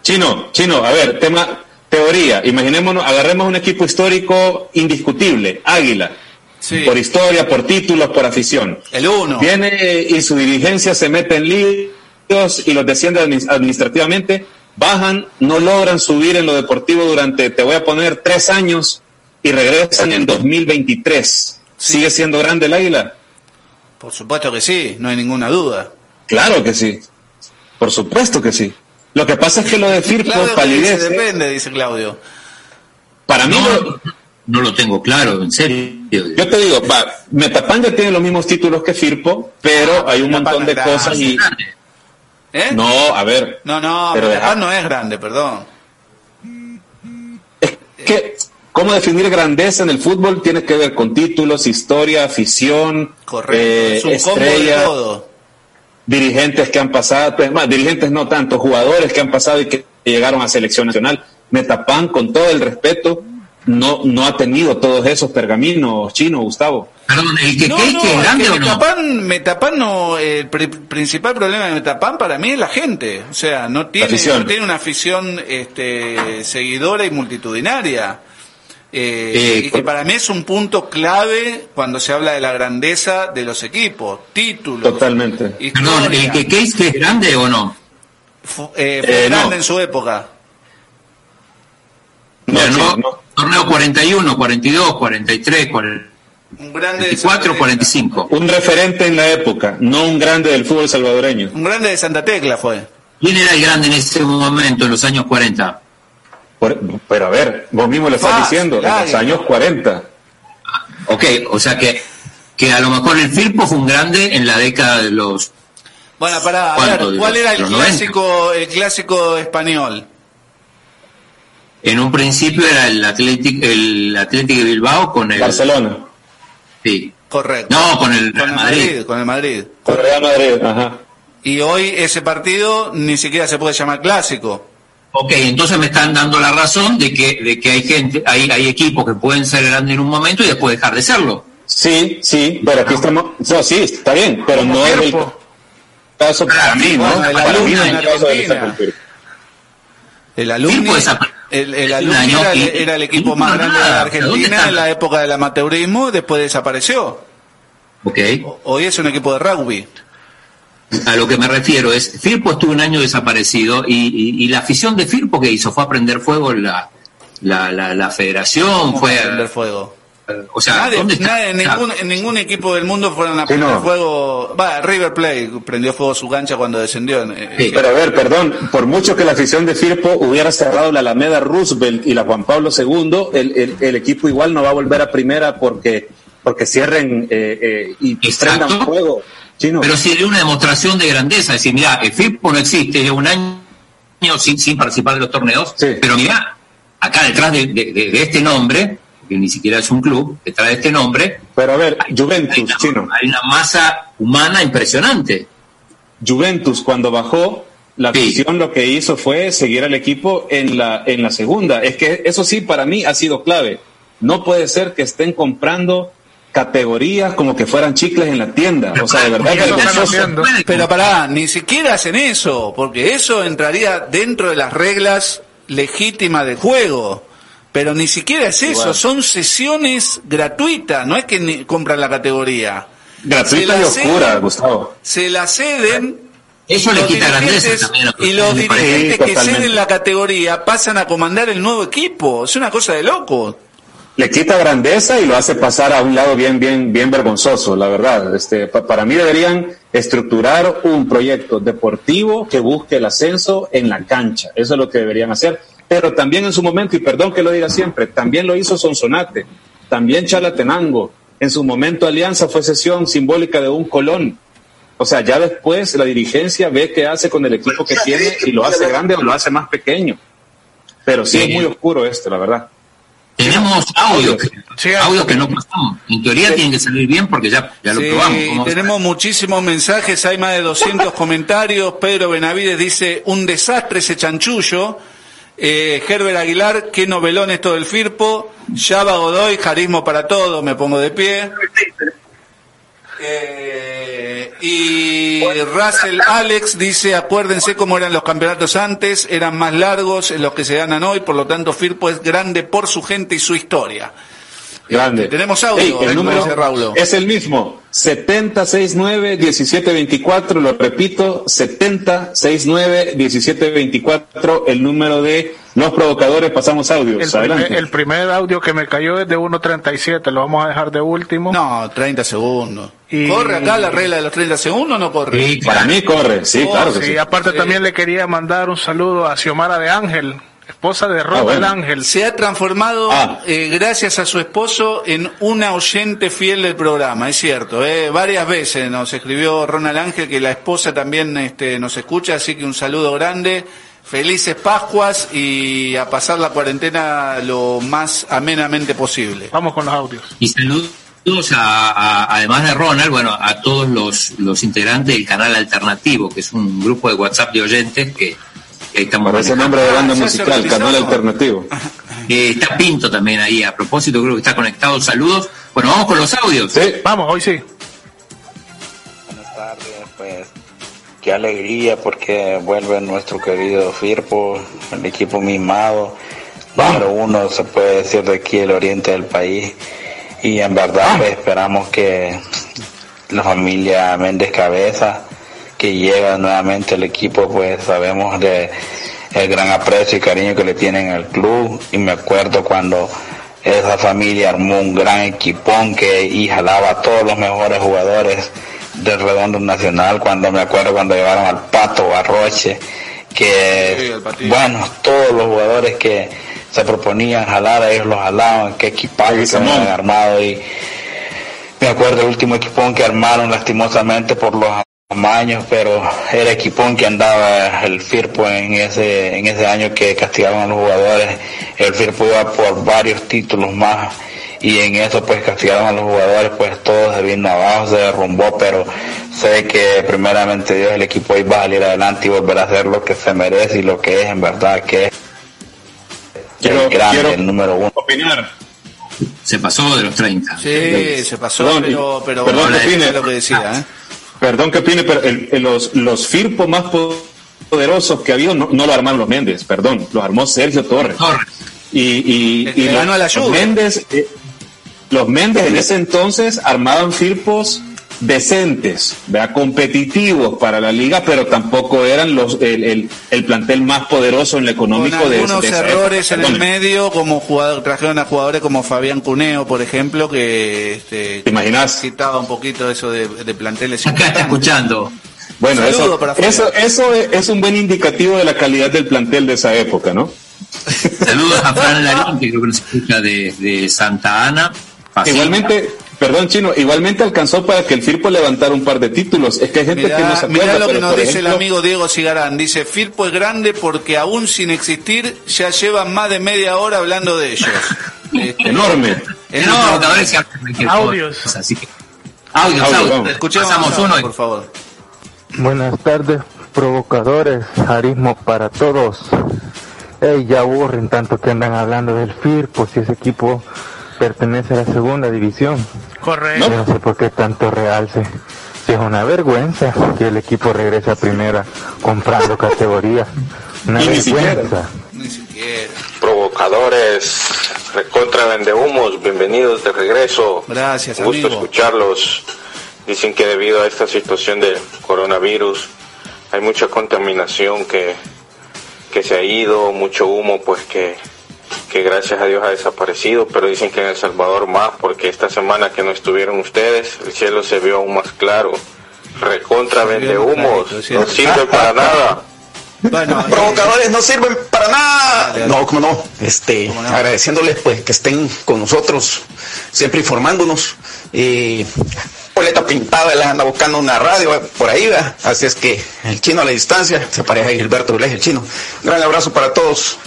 Chino, chino, a ver, tema, teoría. Imaginémonos, agarremos un equipo histórico indiscutible, Águila. Sí. Por historia, por títulos, por afición. El uno. Viene y su dirigencia se mete en líos y los desciende admi- administrativamente, bajan, no logran subir en lo deportivo durante, te voy a poner, tres años y regresan en 2023. ¿Sigue siendo grande el Águila? Por supuesto que sí, no hay ninguna duda. Claro que sí. Por supuesto que sí. Lo que pasa es que lo de Firpo palidece. depende, dice Claudio. Para mí, lo- No, lo tengo claro, en serio. yo te digo, va, Metapan ya tiene los mismos títulos que Firpo, pero Ah, hay un Metapan montón de cosas y... ¿Eh? No, a ver, no, no, Pero no es grande, perdón. es que cómo definir grandeza en el fútbol tiene que ver con títulos, historia, afición, Correcto, eh, es un combo de estrella, todo. dirigentes que han pasado, pues, más, dirigentes no tanto, jugadores que han pasado y que llegaron a selección nacional. Metapan, con todo el respeto, no, no ha tenido todos esos pergaminos chinos, Gustavo. Perdón, ¿el que No, que no, es es grande que o no? Metapan, Metapan no, el pri- principal problema de Metapan para mí es la gente. O sea, no tiene, no tiene una afición este, seguidora y multitudinaria. Eh, Eh, y que para mí es un punto clave cuando se habla de la grandeza de los equipos, títulos. Totalmente. Perdón, ¿el historia. que que es que es grande o no? Fu- eh, fue Eh, no. grande en su época. No, Ganó chino, no. torneo 41, 42, 43, 44, Un grande de 45. Un referente en la época, no un grande del fútbol salvadoreño. Un grande de Santa Tecla fue. ¿Quién era el grande en ese momento, en los años 40? Por- pero a ver, vos mismo lo estás Fácil, diciendo, en los años 40. Ok, o sea que, que a lo mejor el Firpo fue un grande en la década de los... Bueno, para ¿Cuánto? ver, ¿cuál ¿De era el los 90? clásico, el clásico español? En un principio era el Athletic, el Athletic de Bilbao con el... Barcelona, Sí. Correcto. No, con el Con Real el Madrid. Madrid, con el Madrid. con Real Madrid, ajá. Y hoy ese partido ni siquiera se puede llamar clásico. Ok, entonces me están dando la razón de que, de que hay gente, hay, hay equipos que pueden ser grandes en un momento y después dejar de serlo. Sí, sí, pero aquí estamos. No, sí, está bien, pero no es el caso para mí, ¿no? Bueno, el alumno en el caso de. El desapare- el, el año era, el equipo más grande de la nada, pero ¿dónde Argentina en la época del amateurismo, después desapareció. Ok. Hoy es un equipo de rugby. A lo que me refiero es, Firpo estuvo un año desaparecido y, y- y la afición de Firpo que hizo fue a prender fuego la, la, la, la federación, ¿Cómo fue a- prender fuego? O sea, Nadie- ¿dónde está? nadie- en, ningún, en ningún equipo del mundo fueron a Sí, prender no. fuego. Va, River Plate prendió fuego su cancha cuando descendió. eh, Sí. Pero a ver, perdón, por mucho que la afición de Firpo hubiera cerrado la Alameda Roosevelt y la Juan Pablo II, el, el- el equipo igual no va a volver a primera porque, porque cierren eh, eh, y Exacto. prendan fuego. Chino. Pero sería una demostración de grandeza, decir, mira, el Firpo no existe, lleva un año sin, sin participar de los torneos, Sí. pero mira, acá detrás de, de- de- de este nombre, que ni siquiera es un club, detrás de este nombre, Pero a ver, hay Juventus, una, chino. hay una masa humana impresionante. Juventus cuando bajó, la Sí. afición lo que hizo fue seguir al equipo en la, en la segunda. Es que eso sí para mí ha sido clave. No puede ser que estén comprando categorías como que fueran chicles en la tienda. O sea, de verdad vergonzoso. haciendo. Pero pará, ni siquiera hacen eso, porque eso entraría dentro de las reglas legítimas del juego. Pero ni siquiera es eso, Igual. son sesiones gratuitas, no es que ni compran la categoría. Gratuita y oscura, ceden- Gustavo. Se la ceden Eso le los quita grandeza también y los dirigentes Sí, que totalmente. ceden la categoría pasan a comandar el nuevo equipo. Es una cosa de loco. Le quita grandeza y lo hace pasar a un lado bien, bien, bien vergonzoso, la verdad. Este, pa- para mí deberían estructurar un proyecto deportivo que busque el ascenso en la cancha. Eso es lo que deberían hacer. Pero también en su momento, y perdón que lo diga siempre, también lo hizo Sonsonate, también Chalatenango. En su momento Alianza fue sesión simbólica de un colón. O sea, ya después la dirigencia ve qué hace con el equipo que tiene y lo hace grande o lo hace más pequeño. Pero sí es muy oscuro esto, la verdad. Tenemos audio, que, Sí, audio que no pasamos. En teoría tienen que salir bien porque ya, ya lo Sí, probamos. ¿Cómo- tenemos muchísimos mensajes, hay más de 200 comentarios. Pedro Benavides dice, un desastre ese chanchullo. Eh, Herbert Aguilar, qué novelón esto del Firpo. Java Godoy, carismo para todo, me pongo de pie. Eh, y Russell Alex dice, acuérdense cómo eran los campeonatos antes, eran más largos en los que se ganan hoy, por lo tanto Firpo es grande por su gente y su historia. Grande. Tenemos audio, Ey, el número Raulo. es el mismo. 7069-1724, lo repito, 7069-1724, el número de los provocadores. Pasamos audios. El, Adelante. primer, el primer audio que me cayó es de 1.37, lo vamos a dejar de último. No, 30 segundos. Y- ¿Corre acá la regla de los 30 segundos o no corre? Sí, Para mí corre, sí, Oh, claro que Sí, sí. aparte Sí. también le quería mandar un saludo a Xiomara de Ángel, esposa de Ronald bueno. Ángel. Se ha transformado, Ah. eh, gracias a su esposo, en una oyente fiel del programa, es cierto. eh, varias veces nos escribió Ronald Ángel que la esposa también este, nos escucha, así que un saludo grande. Felices Pascuas y a pasar la cuarentena lo más amenamente posible. Vamos con los audios. Y saludos a, a- además de Ronald, bueno, a todos los, los integrantes del canal alternativo, que es un grupo de WhatsApp de oyentes que, estamos Para ese nombre de banda Ah, musical, canal alternativo. Eh, está Pinto también ahí, a propósito, creo que está conectado. Saludos. Bueno, vamos con los audios. Sí, Vamos, hoy sí. Buenas tardes, pues qué alegría porque vuelve nuestro querido Firpo, el equipo mimado, número uno se puede decir de aquí el oriente del país y en verdad pues esperamos que la familia Méndez Cabeza que llega nuevamente al equipo pues sabemos de el gran aprecio y cariño que le tienen al club. Y me acuerdo cuando esa familia armó un gran equipón que y jalaba a todos los mejores jugadores del Redondo Nacional. Cuando me acuerdo cuando llevaron al Pato Barroche que el bueno todos los jugadores que se proponían jalar ellos los jalaban qué equipaje que Simón. habían armado. Y me acuerdo el último equipón que armaron lastimosamente por los amaños, pero era equipón que andaba el Firpo en ese en ese año que castigaron a los jugadores. El Firpo iba por varios títulos más y en eso pues castigaron a los jugadores, pues todo se vino abajo, se derrumbó, pero sé que primeramente Dios el equipo iba a salir adelante y volver a hacer lo que se merece y lo que es en verdad que es Quiero- el grande, quiero- el número uno. opinar. se pasó de los 30. Sí, se pasó, Perdón, pero, pero perdón, bueno, opine. es lo que decía, ¿eh? Perdón que opine, pero el- el- los, los FIRPO más poderosos que ha habido no, no lo armaron los Méndez, perdón, los armó Sergio Torres. Torres. Y, y, y los, a la los Juve. Méndez, eh, los Méndez en ese entonces armaban FIRPOS decentes, ¿verdad? competitivos para la liga, pero tampoco eran los el, el, el plantel más poderoso en lo Con económico de, algunos de esa errores época. en el medio, como jugador, trajeron a jugadores como Fabián Cuneo, por ejemplo, que este, ¿Te imaginas? quitaba un poquito eso de, de planteles. Acá está escuchando. Bueno, Saludo eso, para Fabián. eso, eso es, un buen indicativo de la calidad del plantel de esa época, ¿no? Saludos a Fran Larín, que creo que nos escucha de, de Santa Ana. Igualmente, perdón chino, igualmente alcanzó para que el Firpo levantara un par de títulos. Es que hay gente que no Mirá, se mirá acuerda. lo que nos dice el amigo Diego Cigarán. Dice, Firpo es grande porque aún sin existir ya llevan más de media hora hablando de ellos. Este, Enorme. enorme. Audios. cosa, Así que, audios, Audio, audios. vamos. Escuchemos Pasamos uno. por favor. Buenas tardes, provocadores, arismo para todos. Ey, ya aburren tanto que andan hablando del FIRPO si ese equipo pertenece a la segunda división. Correcto. Yo no sé por qué tanto realce. Si es una vergüenza que el equipo regrese a primera comprando categoría. Una Y ni siquiera. vergüenza. Ni siquiera. Provocadores, recontra vendehumos, bienvenidos de regreso. Gracias, Un gusto amigo. escucharlos. Dicen que debido a esta situación del coronavirus hay mucha contaminación que, que se ha ido, mucho humo pues que, que gracias a Dios ha desaparecido, pero dicen que en El Salvador más porque esta semana que no estuvieron ustedes el cielo se vio aún más claro. Recontra clarito, es no sirve para nada. Bueno, eh, Provocadores no sirven para nada. Dale, dale. No, cómo no. Este, no. agradeciéndoles pues que estén con nosotros, siempre informándonos. Y boleta pintada, les anda buscando una radio eh, por ahí, ¿verdad? Así es que el chino a la distancia, se pareja a Gilberto Vilés, el chino. Gran abrazo para todos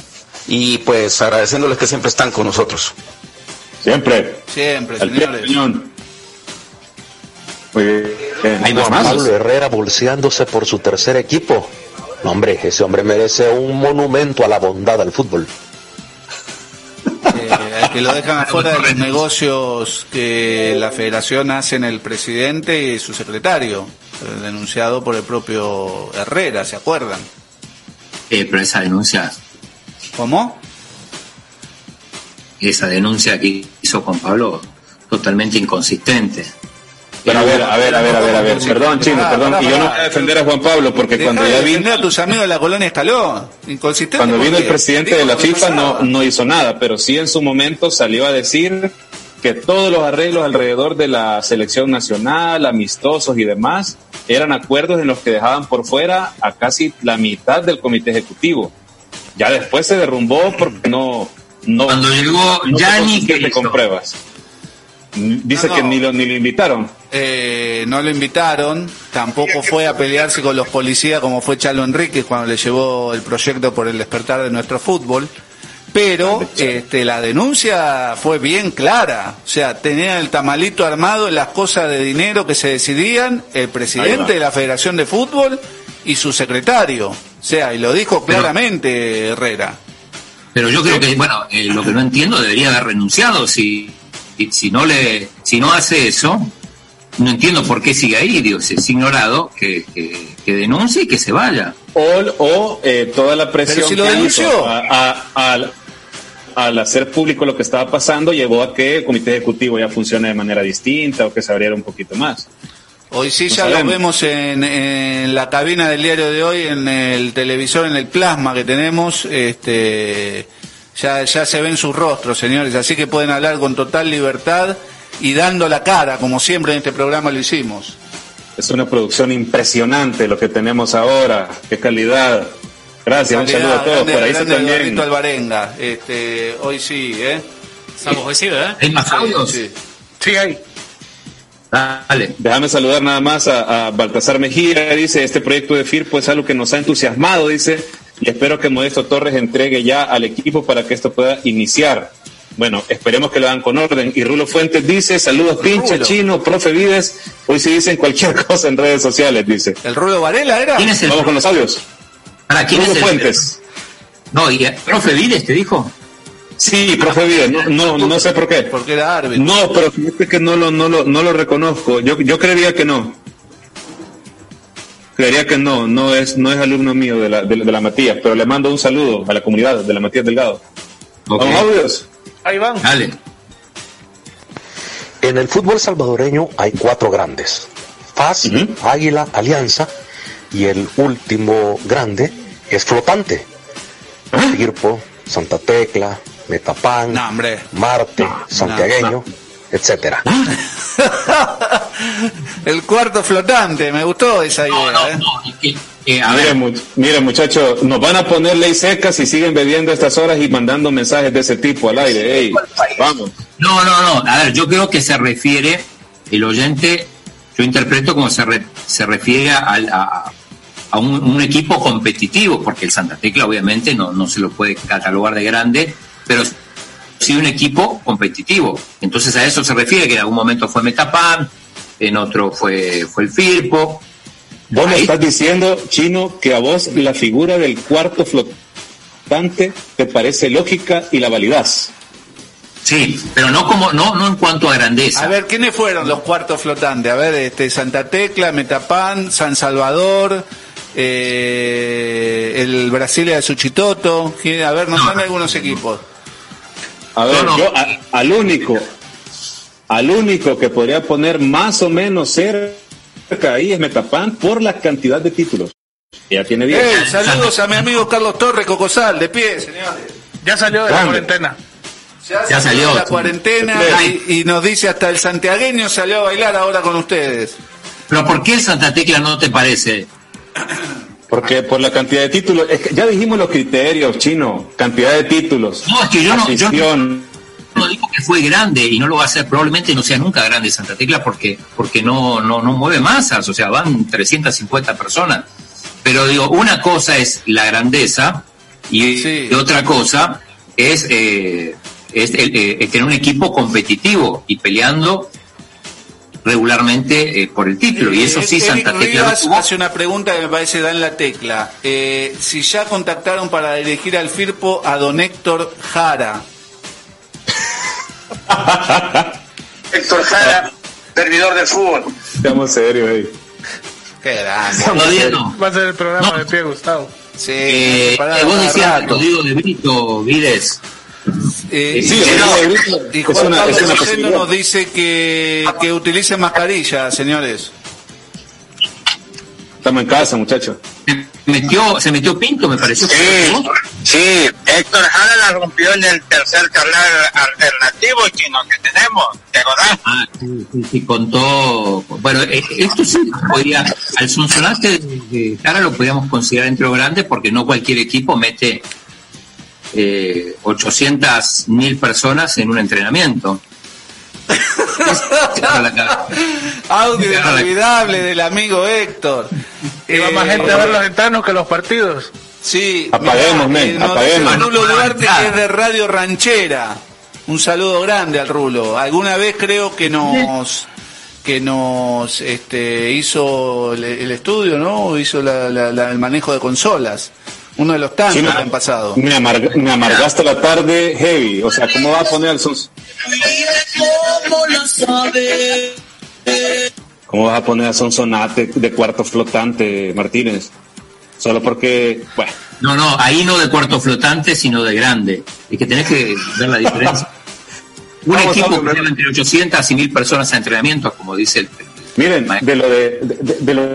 y pues agradeciéndoles que siempre están con nosotros. Siempre. siempre, Al señores. cañón. Muy bien. Hay ¿Más? más. Pablo Herrera bolseándose por su tercer equipo. No, hombre, ese hombre merece un monumento a la bondad del fútbol. Eh, al que lo dejan afuera de los negocios que la federación hacen el presidente y su secretario, eh, denunciado por el propio Herrera, ¿se acuerdan? Eh, pero esa denuncia, ¿Cómo? esa denuncia que hizo Juan Pablo, totalmente inconsistente. Pero a ver, a ver, a ver, a ver, a ver. Perdón, chino, perdón. Y yo no voy a defender a Juan Pablo porque cuando de ya vino, a tus amigos de la colonia Escalón. Inconsistente. cuando vino el presidente de la FIFA no, no hizo nada, pero sí en su momento salió a decir que todos los arreglos alrededor de la selección nacional, amistosos y demás, eran acuerdos en los que dejaban por fuera a casi la mitad del comité ejecutivo. Ya después se derrumbó porque no... no Cuando llegó no Gianni, consistente ¿qué hizo? con pruebas. Dice No, que ni lo, ni lo invitaron. Eh, no lo invitaron, tampoco fue a pelearse con los policías como fue Chalo Enríquez cuando le llevó el proyecto por el despertar de nuestro fútbol. Pero este, la denuncia fue bien clara, o sea, tenían el tamalito armado en las cosas de dinero que se decidían, el presidente de la Federación de Fútbol y su secretario. O sea, y lo dijo Pero- claramente Herrera. Pero yo creo que, bueno, eh, lo que no entiendo debería haber renunciado. Si, si, si no le, si no hace eso, no entiendo por qué sigue ahí. Digo, si es ignorado, que, que, que denuncie y que se vaya. o, o eh, toda la presión Pero si lo que denunció. a- a- al, al hacer público lo que estaba pasando llevó a que el comité ejecutivo ya funcione de manera distinta o que se abriera un poquito más. Hoy sí No ya lo vemos en, en la cabina del diario de hoy, en el televisor, en el plasma que tenemos, este, ya, ya se ven sus rostros, señores, así que pueden hablar con total libertad y dando la cara, como siempre en este programa lo hicimos. Es una producción impresionante lo que tenemos ahora. Qué calidad. Gracias, un saludo a todos. Grande- Por ahí grande también. Alvarenga, este, hoy sí, ¿eh? Estamos hoy sí, ¿verdad? ¿Hay más audios? Sí. Sí, hay. Dale. Déjame saludar nada más a, a Baltasar Mejía. Dice, este proyecto de FIRPO es algo que nos ha entusiasmado, dice, y espero que Modesto Torres entregue ya al equipo para que esto pueda iniciar. Bueno, esperemos que lo hagan con orden. Y Rulo Fuentes dice, saludos pinche, Rulo. chino, profe Vides. Hoy sí dicen cualquier cosa en redes sociales, dice. ¿El Rulo Varela era? ¿Quién es el Vamos con los audios. Ahora, ¿quién Rulo es el Fuentes. No, y profe Vides te dijo. Sí, profe Vida, no, no, no sé por qué. Porque era árbitro. No, pero fíjate que no lo, no lo, no lo reconozco. Yo, yo creería que no. Creería que no, no es, no es alumno mío de la, de, de la Matías, pero le mando un saludo a la comunidad de la Matías Delgado. Ok. Vamos, audios. Ahí van. Dale. En el fútbol salvadoreño hay cuatro grandes. FAS, Águila, Alianza y el último grande es flotante. Firpo, Santa Tecla, Metapán, No, hombre. Marte, Santiagueño, etcétera. El cuarto flotante, me gustó esa idea. ¿eh? Eh, a miren, muchachos, nos van a poner ley seca si siguen bebiendo estas horas y mandando mensajes de ese tipo al aire. Ey, vamos. No, no, no. A ver, yo creo que se refiere, el oyente, yo interpreto como se, re- se refiere al- a, a un, un equipo competitivo, porque el Santa Tecla obviamente no, no se lo puede catalogar de grande, pero sí un equipo competitivo. Entonces a eso se refiere, que en algún momento fue Metapan, en otro fue, fue el Firpo. Vos me estás diciendo, Chino, que a vos la figura del cuarto flotante te parece lógica y la validás. Sí, pero no como no no en cuanto a grandeza. A ver, ¿quiénes fueron los cuartos flotantes? A ver, este Santa Tecla, Metapán, San Salvador, eh, el Brasilia de Suchitoto. A ver, nos dan algunos equipos. A ver, No, no. yo a- al único, al único que podría poner más o menos cerca ahí es Metapan por la cantidad de títulos. Ya tiene 10. Eh, saludos a mi amigo Carlos Torres Cocosal, de pie, señores. Ya salió de la Grande. cuarentena. Ya salió. de la cuarentena y, y nos dice hasta el santiagueño salió a bailar ahora con ustedes. Pero ¿por qué el Santa Tecla no te parece? Porque por la cantidad de títulos, es que ya dijimos los criterios, Chino, cantidad de títulos. No, es que yo no- yo- no digo que fue grande y no lo va a hacer, probablemente no sea nunca grande Santa Tecla porque, porque no, no, no mueve masas, o sea, van 350 personas. Pero digo, una cosa es la grandeza y, Sí. y otra cosa es, eh, es el, eh, el tener un equipo competitivo y peleando regularmente eh, por el título. Y eso sí, Eh, Eric Santa Tecla lo Rivas hace una pregunta que me parece da en la tecla. Eh, si ya contactaron para elegir al Firpo a don Héctor Jara. Héctor Jara, servidor del fútbol. Seamos serios, ey. Qué grande. No. Va a ser el programa No. de pie, Gustavo. Sí, Eh, eh, vos decías. Rodrigo de Brito, Vides. Eh, Sí, y- es una- es una nos dice que, que utilicen mascarilla, señores. Estamos en casa, muchachos. Se metió, se metió Pinto, me pareció. Sí, sí, Héctor Jara la rompió en el tercer canal alternativo chino que tenemos, ¿te acordás? Ah, sí, sí, sí, contó. Bueno, eh, esto sí podría. Al Sonsonate de, Jara lo podríamos considerar entre los grandes porque no cualquier equipo mete eh, 800 mil personas en un entrenamiento. Audio inolvidable del amigo Héctor. Y va Eh, más gente a ver los entrenos que los partidos. Sí, Apaguemos, mirá, men, apaguemos. Duarte que es de Radio Ranchera. Un saludo grande al Rulo. Alguna vez creo que nos que nos este, hizo el, el estudio, ¿no? Hizo la- la- la- el manejo de consolas. Uno de los tantos Chino, que han pasado. Me, amarga- me amargaste la tarde heavy. O sea, ¿cómo va a poner al Sons? ¿Cómo vas a poner a Sonsonate de cuarto flotante, Martínez? Solo porque, bueno, No, no, ahí no de cuarto flotante, sino de grande. Es que tenés que ver la diferencia. Un equipo que lleva entre 800 y 1000 personas a entrenamiento, como dice el. miren, de lo de, de- de lo,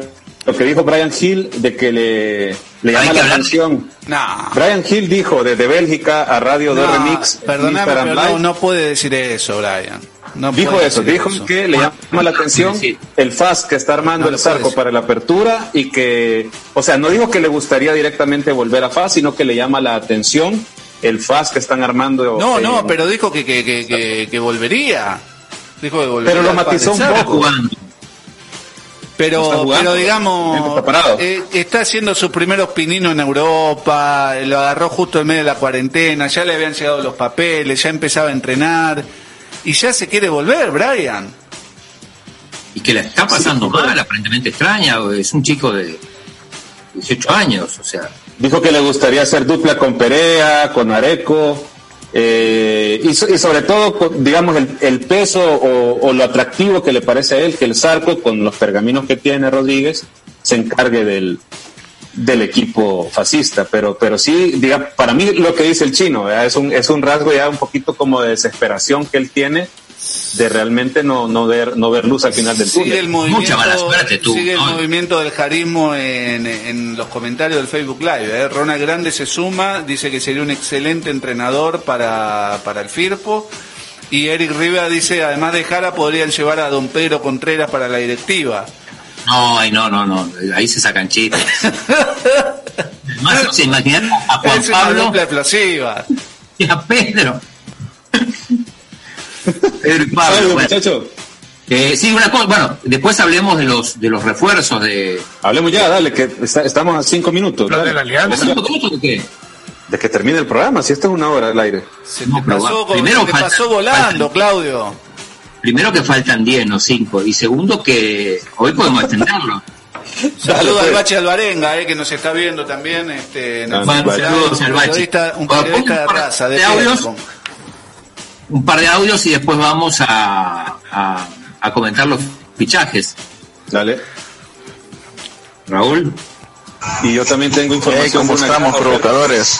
lo que dijo Brian Hill, de que le, le llama que la atención. No, Brian Hill dijo desde Bélgica a Radio 2 no, Remix, perdóname, pero no, puede decir eso, Brian. No dijo eso, dijo eso. que le llama la atención Sí. el FAS que está armando No el Zarco para la apertura y que, o sea, no dijo que le gustaría directamente volver a FAS, sino que le llama la atención el FAS que están armando. No, eh, no, pero dijo que, que, que, que, que volvería. Dijo que volvería. Pero lo matizó un poco. Jugando. Pero, pero digamos, eh, está haciendo sus primeros pininos en Europa, lo agarró justo en medio de la cuarentena, ya le habían llegado los papeles, ya empezaba a entrenar y ya se quiere volver, Brian. y que la está pasando mal, aparentemente extraña, o es un chico de 18 años, o sea, Dijo que le gustaría hacer dupla con Perea, con Areco. Eh, y, y sobre todo, digamos, el, el peso o, lo atractivo que le parece a él que el Zarco, con los pergaminos que tiene Rodríguez, se encargue del, del equipo fascista. Pero, pero sí, diga, para mí lo que dice el chino es un, es un rasgo ya un poquito como de desesperación que él tiene de realmente no, no, ver, no ver luz al final del túnel. Sigue el movimiento, Mucha mala suerte tú, sigue el movimiento del jarismo en, en los comentarios del Facebook Live. ¿eh? Ronald Grande se suma, dice que sería un excelente entrenador para, para el Firpo. Y Eric Riva dice, además de Jara, podrían llevar a don Pedro Contreras para la directiva. No, ay, no, no, no, ahí se sacan chistes. Además, se imaginan a Juan es una Pablo explosiva. y a Pedro. Pedro y Pablo, Salud, bueno. muchacho. Eh, sí, una cosa, bueno, después hablemos de los de los refuerzos de. Hablemos ya, dale, que está- estamos a cinco minutos. Lo de la alianza. ¿Cinco minutos de qué? De que termine el programa, si esto es una hora al aire. Se No, te pasó, con- primero se te falta- pasó volando, falta- Claudio. Primero que faltan 10, no 5. Y segundo que hoy podemos extenderlo. Saludos pues. al Bache Alvarenga, eh, que nos está viendo también. Este, un Bache. Saludos al Bache. periodista, un periodista de un raza, de de. Un par de audios y después vamos a, a, a comentar los fichajes. Dale. Raúl. Y yo también tengo información. Hey, ¿cómo de una estamos, provocadores?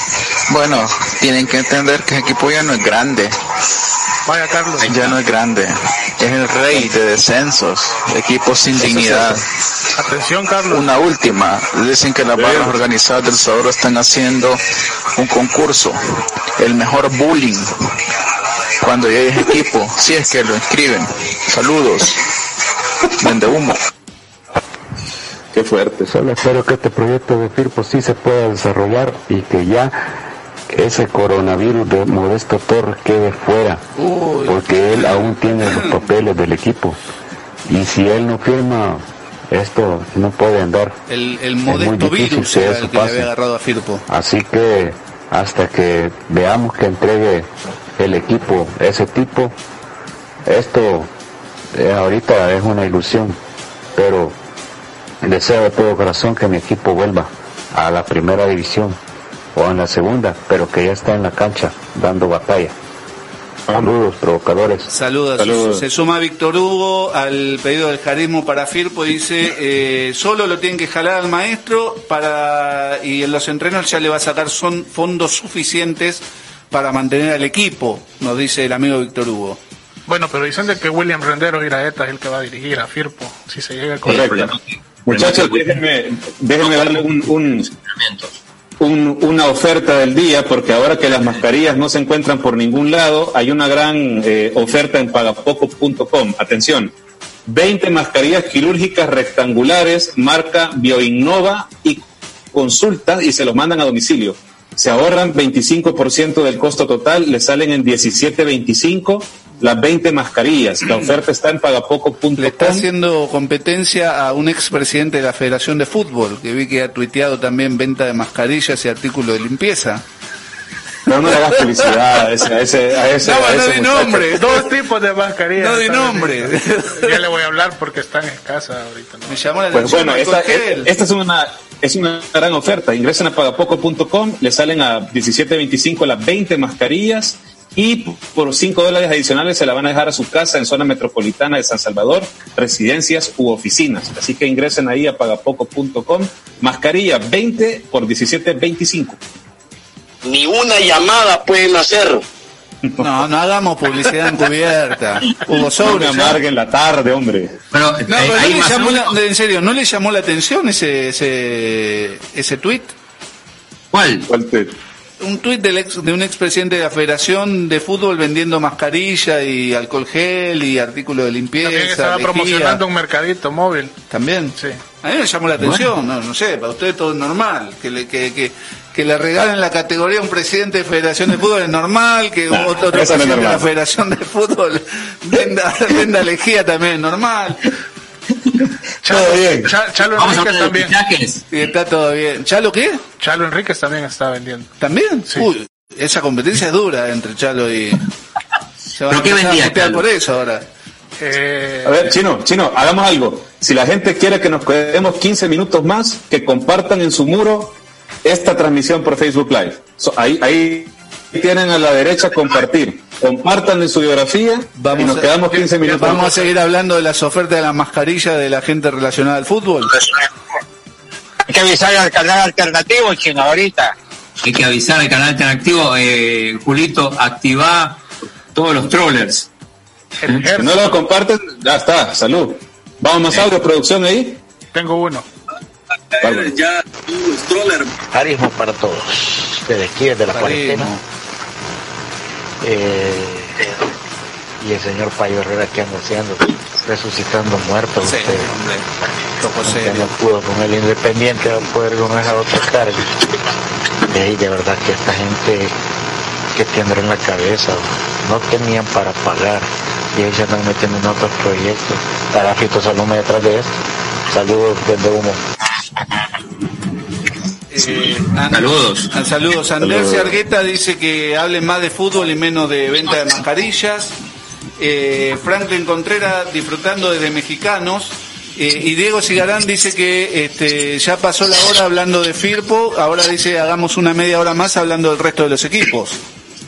Bueno, tienen que entender que el equipo ya no es grande, Vaya, Carlos. ya no es grande. Es el rey de descensos, equipo sin dignidad. Atención, Carlos. Una última, dicen que las barras organizadas del Salvador están haciendo un concurso, el mejor bullying, cuando llegue equipo, si es que lo inscriben. Saludos, vende humo. Qué fuerte. Solo espero que este proyecto de FIRPO sí se pueda desarrollar y que ya ese coronavirus de Modesto Torres quede fuera, Uy. porque él aún tiene los papeles del equipo. Y si él no firma, esto no puede andar. El, el muy modesto difícil virus que el que le pase. había agarrado a Firpo. Así que hasta que veamos que entregue el equipo ese tipo, esto eh, ahorita es una ilusión, pero deseo de todo corazón que mi equipo vuelva a la primera división o en la segunda, pero que ya está en la cancha dando batalla. Saludos, provocadores. Saludos. Saludos. Se suma Víctor Hugo al pedido del jarismo para Firpo. Dice, eh, solo lo tienen que jalar al maestro para y en los entrenos ya le va a sacar son fondos suficientes para mantener al equipo, nos dice el amigo Víctor Hugo. Bueno, pero dicen de que William Rendero Iraeta es el que va a dirigir a Firpo, si se llega a Correcto. Muchachos, déjenme, déjenme darle un, un, un- una oferta del día, porque ahora que las mascarillas no se encuentran por ningún lado, hay una gran eh, oferta en pagapoco.com. Atención, 20 mascarillas quirúrgicas rectangulares, marca Bioinnova y consulta y se los mandan a domicilio. Se ahorran 25% del costo total, le salen en 17.25 las 20 mascarillas. La oferta está en pagapoco.com. Le está haciendo competencia a un expresidente de la Federación de Fútbol, que vi que ha tuiteado también venta de mascarillas y artículos de limpieza. No, no le hagas publicidad a ese, a ese, a ese, No, a no ese di muchacho. nombre. Dos tipos de mascarillas. No di nombre. Ya le voy a hablar porque están escasas ahorita. ¿no? Me llamó la Pues atención. bueno, esta, esta es una es una gran oferta. Ingresen a pagapoco.com, le salen a 17.25 las 20 mascarillas y por 5 dólares adicionales se la van a dejar a su casa en zona metropolitana de San Salvador, residencias u oficinas. Así que ingresen ahí a pagapoco.com, mascarilla 20 por 17.25. Ni una llamada pueden hacer. No, no hagamos publicidad encubierta. Hugo No me Sobre. amarguen la tarde, hombre. No, pero hay no le más llamó la- audios. en serio, ¿no le llamó la atención ese ese ese tweet? ¿Cuál? ¿Cuál te- Un tuit del ex, de un expresidente de la Federación de Fútbol vendiendo mascarilla y alcohol gel y artículos de limpieza. También estaba lejía. promocionando un mercadito móvil. También. Sí. A mí me llamó la atención, no, no sé, para usted todo es normal, que le, que, que, que le regalen la categoría a un presidente de Federación de Fútbol es normal, que otro, otro no presidente de la. Federación de Fútbol venda, venda lejía también es normal, Chalo, Todo bien. Cha- Chalo Vamos Enríquez también. y está todo bien. ¿Chalo qué? Chalo Enríquez también está vendiendo. ¿También? Sí. Uy, esa competencia es dura entre Chalo y... Se van ¿Pero qué vendía, Chalo? por eso ahora. Eh, A ver, Chino, Chino, hagamos algo. Si la gente quiere que nos quedemos 15 minutos más, que compartan en su muro esta transmisión por Facebook Live. So, ahí, ahí tienen a la derecha compartir. Compartan en su biografía y nos a- quedamos 15 minutos. Vamos a seguir hablando de las ofertas de la mascarilla de la gente relacionada al fútbol. Hay que avisar al canal alternativo, chino, ahorita. Hay que avisar al canal alternativo, eh, Julito, activa todos los trollers. Si no lo comparten, ya está, salud. Vamos más audio, producción ahí. Tengo uno. Ya, Stroller. Arismo para todos. Desde aquí, desde la cuarentena. Eh, y el señor Payo Herrera que anda haciendo, resucitando muertos. Sí, usted, hombre. No pudo con el Independiente, va a poder con esa otra carga. Y ahí de verdad que esta gente que tendrá en la cabeza, no tenían para pagar. Y ahí se andan metiendo en otros proyectos. Estará Fito Salome detrás de esto. Saludos desde Humo. Eh, An- Saludos. Ah, Saludos. Andrés Saludos. Argueta dice que hable más de fútbol y menos de venta de mascarillas. Eh, Franklin Contreras disfrutando desde mexicanos. Eh, y Diego Cigarán dice que este, ya pasó la hora hablando de Firpo, ahora dice hagamos una media hora más hablando del resto de los equipos.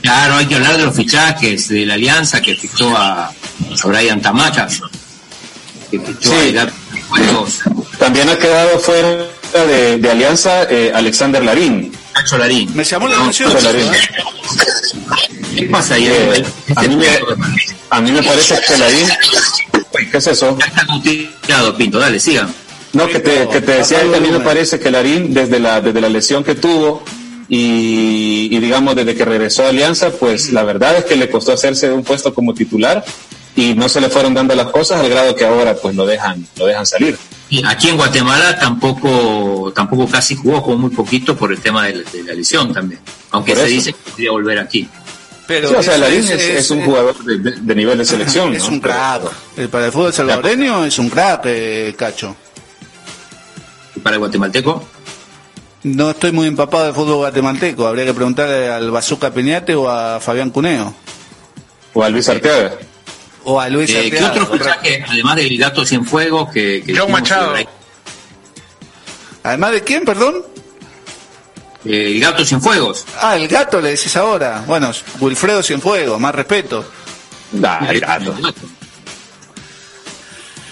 Claro, hay que hablar de los fichajes, de la alianza que fichó a, a Brian Tamacas, que fichó Sí. a También ha quedado fuera de, de alianza eh, Alexander Larín. Nacho Larín. Me llamó la atención. ¿eh? ¿Qué pasa ahí? Eh, a, mí me, a mí me parece que Larín... ¿Qué es eso? Ya está contigo, Pinto, dale, sigan. No, que te, que te decía que a mí me parece que Larín, desde la, desde la lesión que tuvo y, y digamos desde que regresó a Alianza, pues la verdad es que le costó hacerse de un puesto como titular y no se le fueron dando las cosas al grado que ahora pues lo dejan, lo dejan salir. Y aquí en Guatemala tampoco tampoco casi jugó, jugó muy poquito por el tema de, la- de la lesión también. Aunque se dice que podría volver aquí. Pero Sí, o sea, Larín es- es, es- es un jugador de, nivel de selección. Es ¿no? un crack. Eh, Para el fútbol salvadoreño es un crack, eh, Cacho. Y para el guatemalteco, No estoy muy empapado de fútbol guatemalteco. Habría que preguntarle al Bazooka Peñate o a Fabián Cuneo. O a Luis Arteaga. O a Luis eh, ¿qué Arteaga, otro correcto. fichaje, además del Gato Cienfuegos, que, que John Machado. Además de quién, perdón? eh, el Gato Cienfuegos. Ah, el gato le decís ahora. Bueno, Wilfredo Cienfuegos, más respeto. Nah, el gato.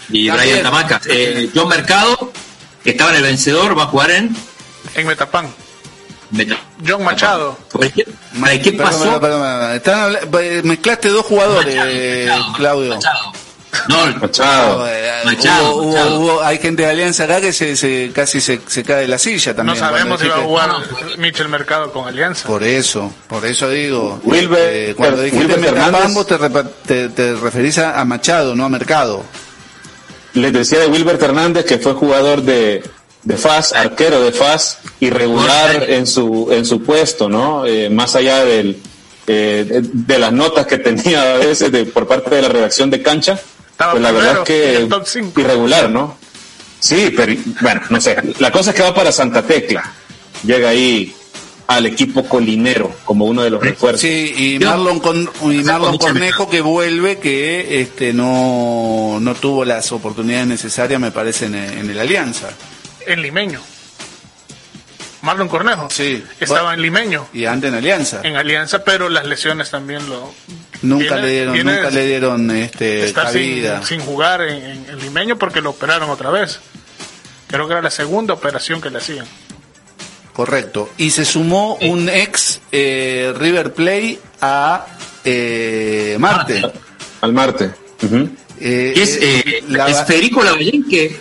Y También. Brian Tamacas. Eh, John Mercado, que estaba en el vencedor, va a jugar en... En Metapán. John Machado. ¿Por qué, ¿Para qué pasó? perdón, perdón. Están habla- eh, mezclaste dos jugadores, eh, Machado, Claudio. Machado. No, Machado. Eh, Machado, hubo- hubo- Machado. hubo- hay gente de Alianza acá que se, se- casi se, se cae de la silla No también. sabemos si va a jugar dijiste- Michel Mercado con Alianza. Por eso, por eso digo. Wilber- eh, cuando dijiste Metapán, Fernández. vos te, te, te referís a, a Machado, no a Mercado. Les decía de Wilbert Hernández que fue jugador de, de FAS, arquero de FAS, irregular en su, en su puesto, ¿no? Eh, más allá del, eh, de, de las notas que tenía a veces de, por parte de la redacción de cancha, Estaba pues la verdad es que irregular, ¿no? Sí, pero bueno, no sé. La cosa es que va para Santa Tecla. Llega ahí al equipo colinero como uno de los refuerzos. Sí, y Marlon, con, y Marlon Cornejo que vuelve, que este no, no tuvo las oportunidades necesarias, me parece, en, en el Alianza. En Limeño. Marlon Cornejo. Sí. Estaba Bueno, en Limeño. Y antes en Alianza. En Alianza, pero las lesiones también lo. Nunca viene- le dieron, nunca le dieron este, estar sin, cabida. sin jugar en, en- en Limeño porque lo operaron otra vez. Creo que era la segunda operación que le hacían. Correcto. Y se sumó un ex eh, River Play a eh, Marte. Al Marte. Eh, es, eh, es Federico Lavallén, que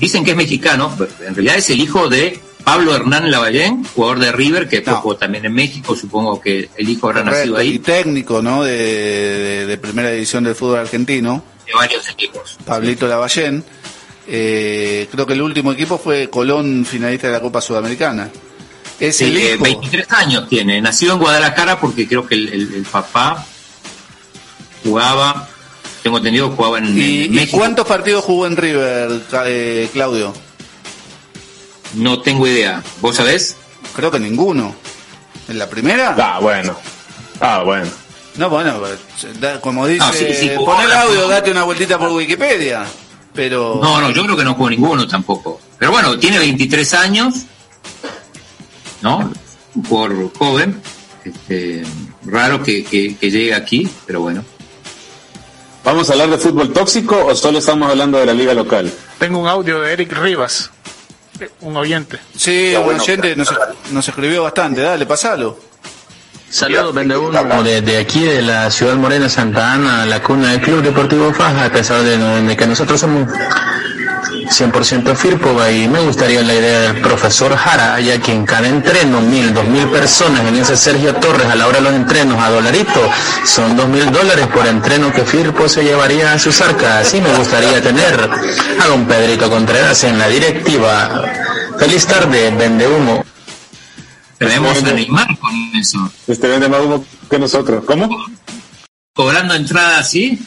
dicen que es mexicano, pero en realidad es el hijo de Pablo Hernán Lavallén, jugador de River, que No. jugó también en México, supongo que el hijo habrá nacido correcto, y ahí, técnico ¿no? de, de- de primera división del fútbol argentino, de varios equipos. Pablito Lavallén. Eh, creo que el último equipo fue Colón, finalista de la Copa Sudamericana. Es el eh, hijo. 23 años tiene, nacido en Guadalajara porque creo que el, el- el papá jugaba, tengo entendido, jugaba en, ¿Y, en y México. cuántos partidos jugó en River, eh, Claudio? No tengo idea. ¿Vos sabés? Creo que ninguno. ¿En la primera? Ah, bueno. Ah, bueno. No, bueno, como dice, No, sí, pon el audio, date una vueltita por Wikipedia. Pero No, no, yo creo que no jugó ninguno tampoco. Pero bueno, tiene 23 años, ¿no? Un jugador joven. Este, raro que, que, que llegue aquí, pero bueno. ¿Vamos a hablar de fútbol tóxico o solo estamos hablando de la liga local? Tengo un audio de Eric Rivas, eh, un oyente. Sí, un oyente nos, nos escribió bastante. Dale, pasalo. Saludos, vende uno desde aquí de la ciudad morena Santa Ana, la cuna del Club Deportivo Faja, a pesar de, de que nosotros somos 100% Firpo y me gustaría la idea del profesor Jara, ya que en cada entreno, mil, dos mil personas, en ese Sergio Torres a la hora de los entrenos a dolarito, son dos mil dólares por entreno que Firpo se llevaría a sus arcas. Así me gustaría tener a don Pedrito Contreras en la directiva. Feliz tarde, vende humo. Tenemos a Neymar con eso. Este vende más humo que nosotros. ¿Cómo? Cobrando entrada así,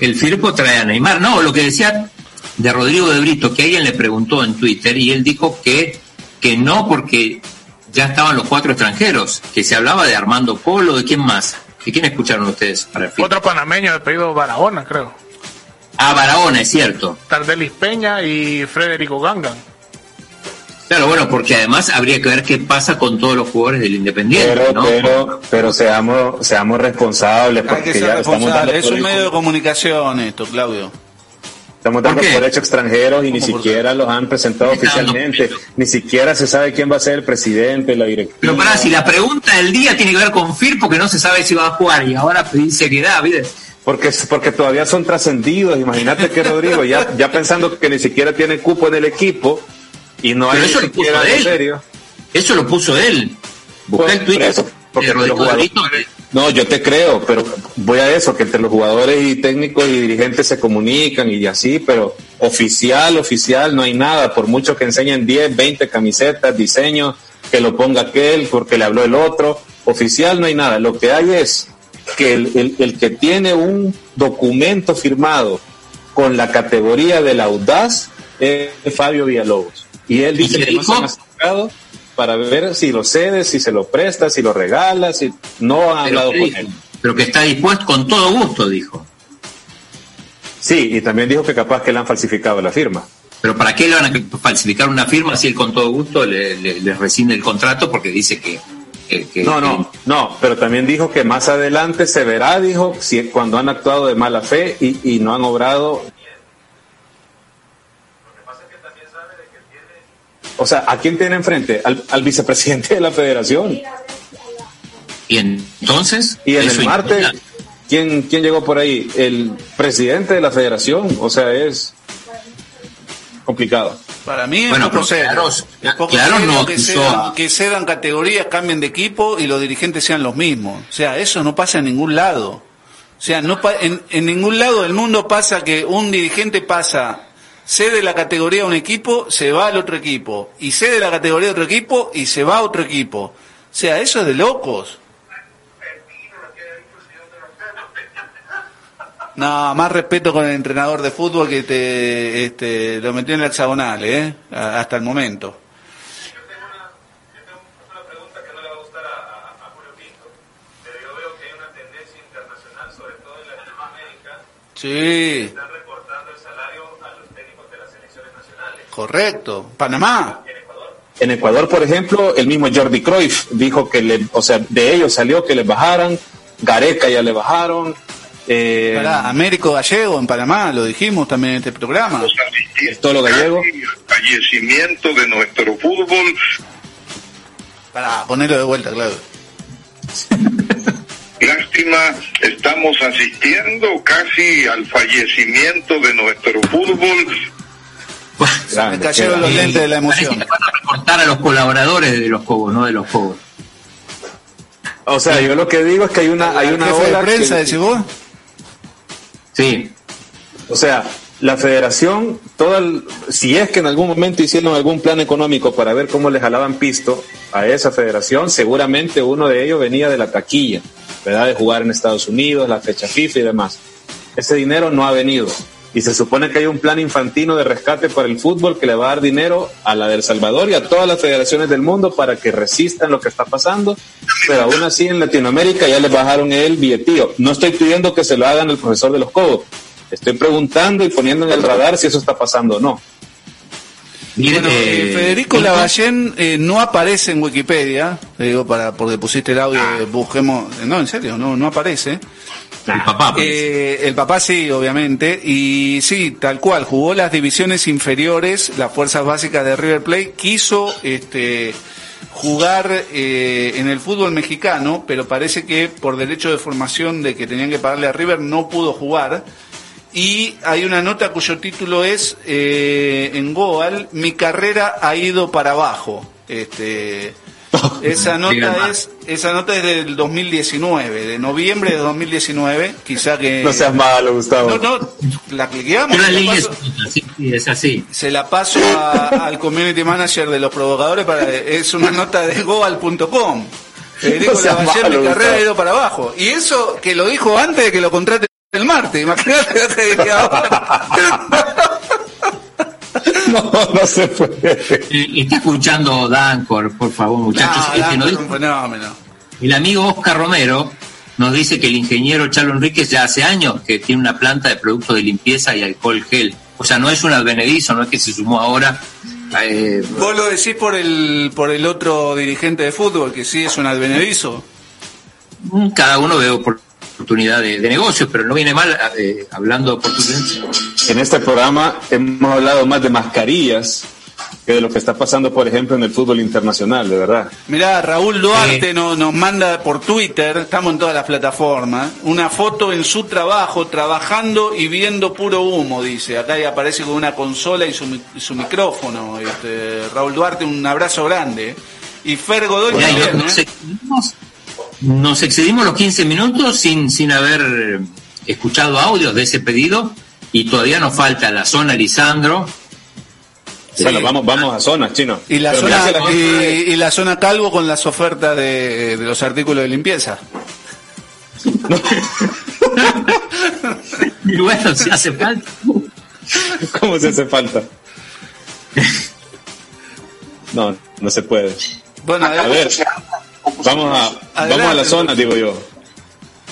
el Firpo trae a Neymar. No, lo que decía de Rodrigo de Brito, que alguien le preguntó en Twitter y él dijo que, que no porque ya estaban los cuatro extranjeros, que se hablaba de Armando Polo, ¿de quién más? ¿De quién escucharon ustedes para el? Otro panameño de pedido Barahona, creo. Ah, Barahona, es cierto. Tardelis Peña y Federico Gangan. Claro, bueno, porque además habría que ver qué pasa con todos los jugadores del Independiente, Pero, ¿no? pero, pero seamos, seamos responsables Hay porque que ser ya estamos dando. Es un medio de comunicación esto, Claudio. Estamos dando ¿Por por hecho extranjeros y ni ¿Cómo por siquiera los han presentado dando oficialmente. Ni siquiera se sabe quién va a ser el presidente, la directiva. Pero pará, si la pregunta del día tiene que ver con Firpo, que no se sabe si va a jugar, y ahora pedir seriedad, ¿viste? Porque, porque todavía son trascendidos. Imagínate que Rodrigo, ya, ya pensando que ni siquiera tiene cupo en el equipo y no hay ni eso lo puso él. serio. Eso lo puso él. Busca Pues, el Twitter eso, porque de Rodrigo los jugadores- No, yo te creo, pero voy a eso, que entre los jugadores y técnicos y dirigentes se comunican y así, pero oficial, oficial, no hay nada, por mucho que enseñen 10, 20 camisetas, diseños, que lo ponga aquel porque le habló el otro, oficial no hay nada, lo que hay es que el, el- el que tiene un documento firmado con la categoría del audaz es Fabio Villalobos. Y él dice que no se dijo? han acercado para ver si lo cede, si se lo presta, si lo regala, si no pero, hablado ¿qué con él. pero que está dispuesto con todo gusto, dijo. Sí, y también dijo que capaz que le han falsificado la firma. Pero ¿para qué le van a falsificar una firma si él con todo gusto le, le- le rescinde el contrato porque dice que... que- que- No, no, no, pero también dijo que más adelante se verá, dijo, si cuando han actuado de mala fe y, y no han obrado. O sea, ¿a quién tiene enfrente? Al, al vicepresidente de la federación. Y entonces... Y en el martes, ¿quién, ¿quién llegó por ahí? El presidente de la federación. O sea, es complicado. Para mí es Bueno, poco pero serio. claro, Es poco claro, serio no que, cedan, que cedan categorías, cambien de equipo y los dirigentes sean los mismos. O sea, eso no pasa en ningún lado. O sea, no pa- en, en ningún lado del mundo pasa que un dirigente pasa, cede la categoría a un equipo, se va al otro equipo. Y cede la categoría a otro equipo y se va a otro equipo. O sea, eso es de locos. No, más respeto con el entrenador de fútbol que te este, lo metió en la hexagonal, ¿eh? Hasta el momento. Sí. Correcto. Panamá. En Ecuador, por ejemplo, el mismo Jordi Cruyff dijo que, le, o sea, de ellos salió que les bajaran, Gareca ya le bajaron. Eh, Pará, Américo Gallego en Panamá, lo dijimos también en este programa. todo lo gallego. fallecimiento de nuestro fútbol. Pará, ponelo de vuelta, claro. Lástima, estamos asistiendo casi al fallecimiento de nuestro fútbol. Me cayeron los lentes de la emoción. Van a recortar a los colaboradores de los Cobos, no de los Cobos. O sea, yo lo que digo es que hay una, hay ¿Al una jefe de ola prensa, que- decís vos? Sí. O sea, la federación, toda el- si es que en algún momento hicieron algún plan económico para ver cómo le jalaban pisto a esa federación, seguramente uno de ellos venía de la taquilla, ¿verdad? De jugar en Estados Unidos, la fecha FIFA y demás. Ese dinero no ha venido. Y se supone que hay un plan infantino de rescate para el fútbol que le va a dar dinero a la de El Salvador y a todas las federaciones del mundo para que resistan lo que está pasando. Pero aún así en Latinoamérica ya les bajaron el billetío. No estoy pidiendo que se lo hagan al profesor de los Cobos. Estoy preguntando y poniendo en el radar si eso está pasando o no. Bueno, eh, Eh, Federico. Lavallén eh, no aparece en Wikipedia, te digo para porque pusiste el audio, Ah. eh, busquemos, no, en serio, no, no aparece. El papá. Eh, el papá sí, obviamente, y sí, tal cual, jugó las divisiones inferiores, las fuerzas básicas de River Plate, quiso este, jugar eh, en el fútbol mexicano, pero parece que por derecho de formación de que tenían que pagarle a River no pudo jugar. Y hay una nota cuyo título es eh, en Goal, mi carrera ha ido para abajo. Este, esa nota es esa nota es del 2019, de noviembre de 2019, quizá que No seas malo, Gustavo. no, no, la cliqueamos, la es, sí, así. se la paso a- al community manager de los provocadores para es una nota de goal.com. Federico No malo, mi carrera ha ido para abajo. Y eso que lo dijo antes de que lo contrate el martes, imagínate que ahora. No, no se puede. Eh, está escuchando Dancor, por favor, muchachos. No, Este, nos el amigo Oscar Romero nos dice que el ingeniero Chalo Enríquez ya hace años que tiene una planta de productos de limpieza y alcohol gel. O sea, no es un advenedizo, no es que se sumó ahora. Eh, Vos lo decís por el por el otro dirigente de fútbol que sí es un advenedizo. cada uno ve oportunidad de, de negocios, pero no viene mal eh, hablando de oportunidades. En este programa hemos hablado más de mascarillas que de lo que está pasando, por ejemplo, en el fútbol internacional, de verdad. Mirá, Raúl Duarte no- nos manda por Twitter, estamos en todas las plataformas, una foto en su trabajo, trabajando y viendo puro humo, dice. Acá y aparece con una consola y su, mi- y su micrófono. Este, Raúl Duarte, un abrazo grande. Y Fer Godoy también, nos, ¿eh? Nos excedimos los 15 minutos sin, sin haber eh, escuchado audios de ese pedido y todavía nos falta la zona Lisandro. Bueno, vamos, vamos a zonas, chino. Y la, Pero zona, la- y la zona calvo con las ofertas de, de los artículos de limpieza. Y bueno, si hace falta. ¿Cómo se hace falta? No, no se puede. Bueno, A ver, vamos a, vamos a las zonas, digo yo.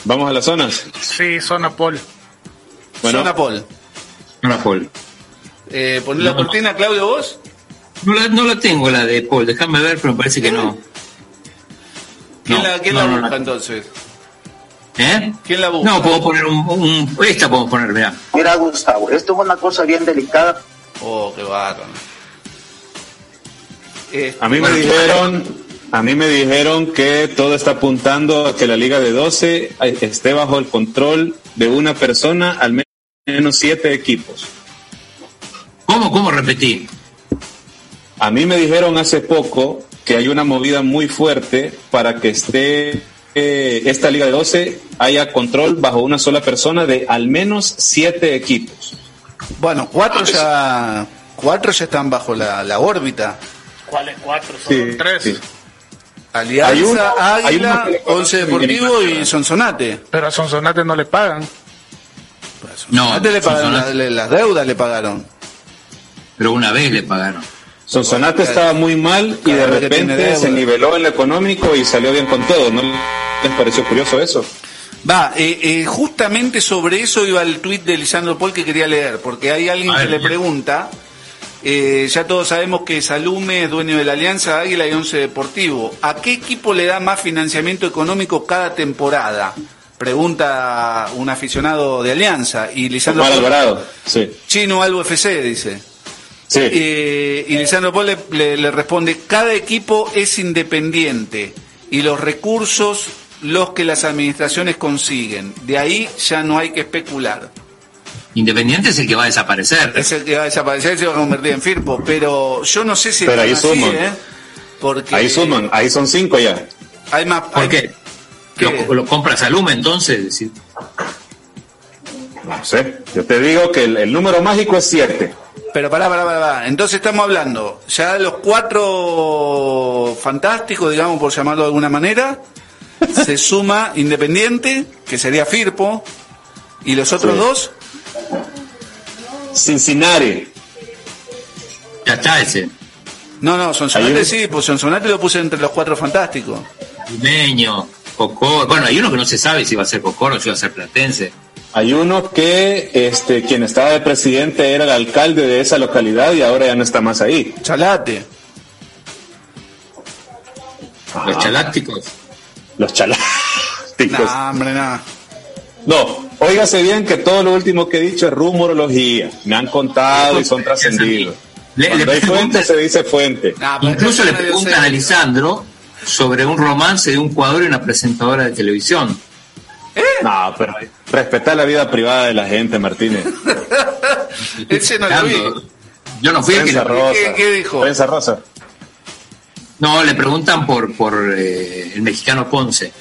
Vamos a las zonas. Sí, zona Paul. Bueno. Zona Paul. Zona Paul. Eh, ¿Poné la No. cortina, Claudio, vos? No la, no la tengo la de Paul, déjame ver, pero me parece que no. ¿Quién No, la, quién no, la no, busca no. entonces? ¿Eh? ¿Quién la busca? No, puedo poner un, un- esta puedo poner, mira. Mira, Gustavo, esto es una cosa bien delicada. Oh, qué bárbaro. Eh, A mí me bueno, dijeron, a mí me dijeron que todo está apuntando a que la liga de 12 esté bajo el control de una persona, al menos siete equipos. ¿Cómo, cómo repetí? A mí me dijeron hace poco que hay una movida muy fuerte para que esté eh, esta liga de 12 haya control bajo una sola persona de al menos siete equipos. Bueno, cuatro ya, cuatro ya están bajo la, la órbita. ¿Cuáles cuatro? Son Sí, tres. sí. Alianza, Hay hay Águila, conocen Once Deportivo y. Sonsonate. Pero a Sonsonate no le pagan. No, Sonsonate le pagaron Sonsonate- las deudas, le pagaron. pero una vez le pagaron. Sonsonate estaba muy mal y de repente se niveló en lo económico y salió bien con todo. ¿No les pareció curioso eso? Va, eh, eh, justamente sobre eso iba el tuit de Lisandro Paul que quería leer, porque hay alguien que le bien. pregunta, eh, ya todos sabemos que Salume es dueño de la Alianza Águila y Once Deportivo, ¿a qué equipo le da más financiamiento económico cada temporada? Pregunta un aficionado de Alianza y Lisandro Omar Alvarado, sí. Chino Albo FC, dice. Sí. Eh, y Lisandro Paul le, le- le responde, cada equipo es independiente y los recursos los que las administraciones consiguen. De ahí ya no hay que especular. Independiente es el que va a desaparecer. Es el que va a desaparecer y se va a convertir en Firpo, pero yo no sé si Pero ahí así, suman. ¿eh? Porque Ahí suman, ahí son cinco ya. hay más... ¿Por hay- qué? ¿Lo, lo compra Saluma entonces? No sé, yo te digo que el, el número mágico es siete. Pero pará, pará, pará, pará. Entonces estamos hablando, ya los cuatro fantásticos, digamos, por llamarlo de alguna manera, se suma Independiente, que sería Firpo, y los otros Sí. dos, Cincinnati. ya está ese. no, no, Sonsonate sí, pues Sonsonate lo puse entre los cuatro fantásticos. Limeño, Cocor. Bueno, hay uno que no se sabe si va a ser Cocor o si va a ser Platense. Hay uno que este quien estaba de presidente era el alcalde de esa localidad y ahora ya no está más ahí. Chalate. Los chalácticos. Los chalácticos. Nah, hombre, nada. No, óigase bien que todo lo último que he dicho es rumorología. Me han contado y son trascendidos. Le- Cuando le hay fuente se dice fuente. Incluso le preguntan a Lisandro sobre un romance de un jugador y una presentadora de televisión. No, pero respetar la vida privada de la gente, Martínez. Ese no lo vi. Yo no fui el que le- rosa. ¿Qué- qué dijo? Prensa rosa. No, le preguntan por, por eh, el mexicano Ponce.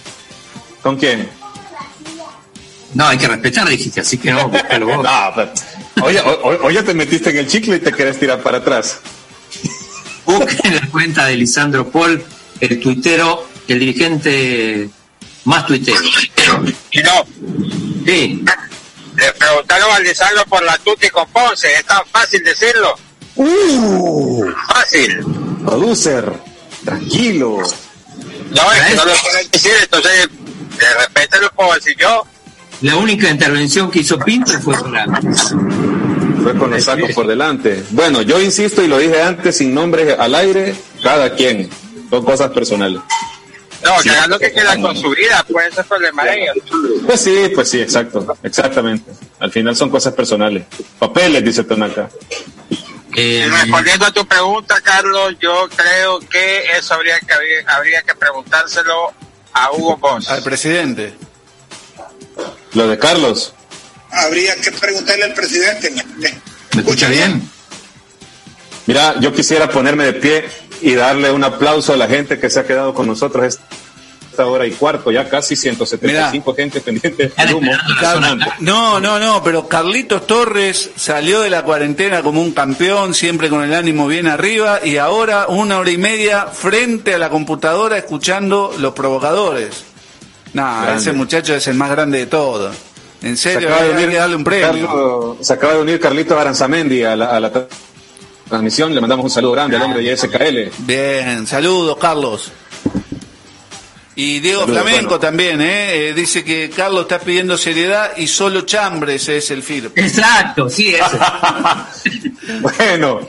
¿Con quién? No, hay que respetar, dijiste, así que no, búscalo vos. No, pero- oye, o- o- oye, te metiste en el chicle y te querés tirar para atrás. Busquen la cuenta de Lisandro Paul, el tuitero, el dirigente más tuitero. Y no, Sí, le preguntaron a Lisandro por la Tuti con Ponce, es tan fácil decirlo. ¡Uh! Fácil. Producer, tranquilo. No, es que no lo pueden decir, entonces de repente lo puedo decir yo. La única intervención que hizo Pinto fue para... Fue con los sacos por delante. Bueno, yo insisto y lo dije antes, sin nombres al aire, cada quien. Son cosas personales. No, que hagan lo que quieran con su vida, pues ese es el problema de ellos. Pues sí, pues sí, exacto, exactamente. Al final son cosas personales. Papeles, dice Tonaka. Eh, Y respondiendo a tu pregunta, Carlos, yo creo que eso habría que habría que preguntárselo a Hugo Boss. Al presidente. Lo de Carlos. Habría que preguntarle al presidente. ¿Me escucha bien? Mira, yo quisiera ponerme de pie y darle un aplauso a la gente que se ha quedado con nosotros esta hora y cuarto, ya casi 175 gente pendiente humo. No, no, no, pero Carlitos Torres salió de la cuarentena como un campeón, siempre con el ánimo bien arriba, y ahora una hora y media frente a la computadora escuchando los provocadores. Nah, Grande. ese muchacho es el más grande de todos. En Se serio, acaba de unir que darle un premio. Carlos- se acaba de unir Carlito Aranzamendi a la, a la tra- transmisión. Le mandamos un saludo grande al hombre de SKL. Bien, saludos, Carlos. Y Diego Saludos, Flamenco bueno. también, ¿eh? Eh, Dice que Carlos está pidiendo seriedad y solo Chambres es el FIRP. Exacto, sí, eso. Bueno,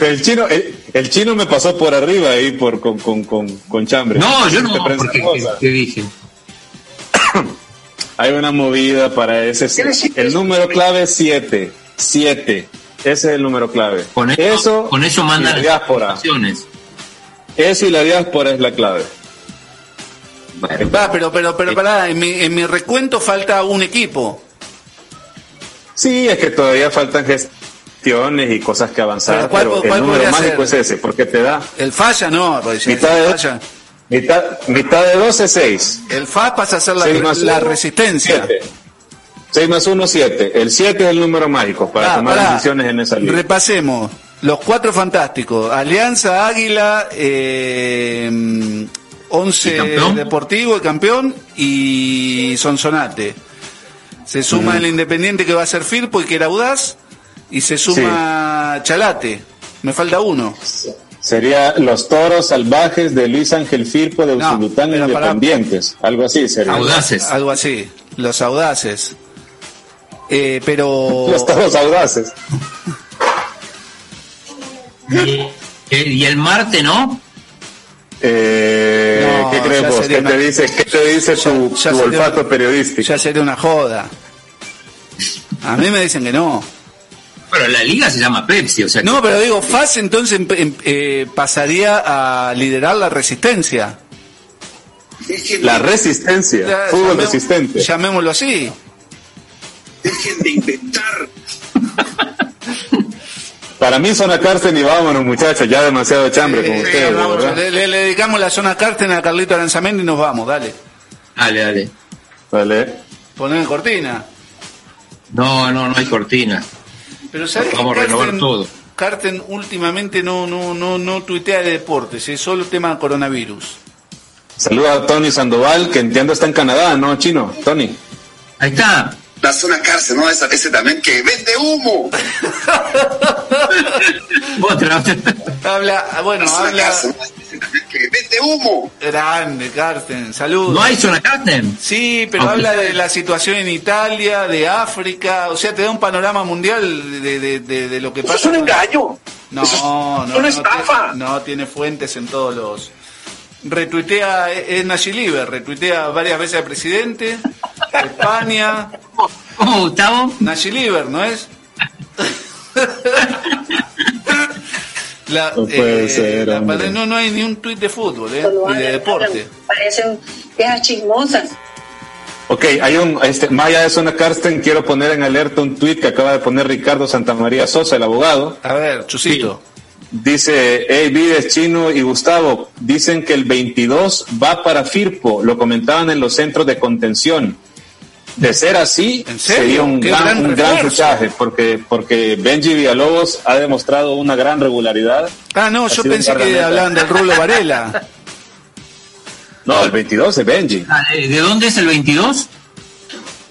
el chino, el, el chino me pasó por arriba ahí por, con, con, con, con chambre. No, yo no, Te porque rosa. ¿qué, qué dije? Hay una movida para ese. El número clave es 7. 7. Ese es el número clave. Con eso, eso, con eso mandan la las diáspora. Eso y la diáspora es la clave. Va, pero, pero, pero, pará, en mi, en mi recuento falta un equipo. Sí, es que todavía faltan gestiones y cosas que avanzar, Pero ¿cuál- pero, cuál el número mágico ser? es ese, porque te da El falla no, si mitad el de, falla. Mitad, mitad de 12, 6. El FA pasa a ser la, Seis más la uno, resistencia. 6 más 1, 7. El 7 es el número mágico para Ah, tomar pará. decisiones en esa liga. Repasemos. Los cuatro fantásticos. Alianza Águila, eh, Once ¿Y campeón? Deportivo, el campeón, y Sonsonate. Se suma el Independiente que va a ser Firpo y que era Audaz, y se suma Chalate. Me falta uno. Sería los toros salvajes de Luis Ángel Firpo de No, Usulután pará. Independientes. Algo así sería. Algo así. Los audaces. Eh, pero. Los toros audaces. Eh, Y el Marte, ¿no? Eh, No, ¿Qué crees vos? ¿Qué te dice, qué te dice tu, ya tu olfato periodístico? Ya sería una joda. A mí me dicen que no. Pero la liga se llama Pepsi, o sea. No, pero digo, FAS entonces em- em- eh, pasaría a liderar la resistencia. La resistencia, Ya, fútbol llamemos- resistente. Llamémoslo así. Dejen de inventar. Para mí zona cárcel y vámonos muchachos, ya demasiado chambre con Eh, ustedes, vamos, ¿verdad? le, le- dedicamos la zona cárcel a Carlito Aranzamendi y nos vamos, dale. Dale, dale. Vale. Poner en cortina. No, no, no hay cortina. Pero ¿sabes Vamos que a renovar Carsten- todo. Carsten últimamente no, no, no, no tuitea de deportes, es solo tema coronavirus. Saludos a Tony Sandoval, que entiendo está en Canadá, ¿no, chino? Tony. Ahí está. La zona cárcel, ¿no? Esa, ese también que vende humo. Otra. Habla, bueno, La zona habla, cárcel, ¿no? Que vende humo. Grande, Carsten, saludos. ¿No hay zona Carsten? Sí, pero habla de la situación en Italia, de África, o sea, te da un panorama mundial de, de, de, de lo que Eso pasa. es un engaño. No, es no, una no, tiene, estafa. no tiene fuentes en todos los. Retuitea, es Nashi Liber, retuitea varias veces al presidente, de España. ¿Cómo, Gustavo? Nashi Liber, ¿no es? La, No puede eh, ser, la- hombre. no, no hay ni un tuit de fútbol, ¿eh? Ni de deporte. Parecen viejas chismosas. Ok, hay un, este, más allá de Zona Karsten, quiero poner en alerta un tuit que acaba de poner Ricardo Santamaría Sosa, el abogado. A ver, Chusito. Dice, hey, Vides, Chino y Gustavo, dicen que el 22 va para Firpo, lo comentaban en los centros de contención. De ser así, sería un Qué gran, gran un gran fichaje, porque, porque Benji Villalobos ha demostrado una gran regularidad. Ah, no, Ha yo pensé que hablaban del Rulo Varela. No, el 22 es Benji. Ah, ¿De de dónde es el 22?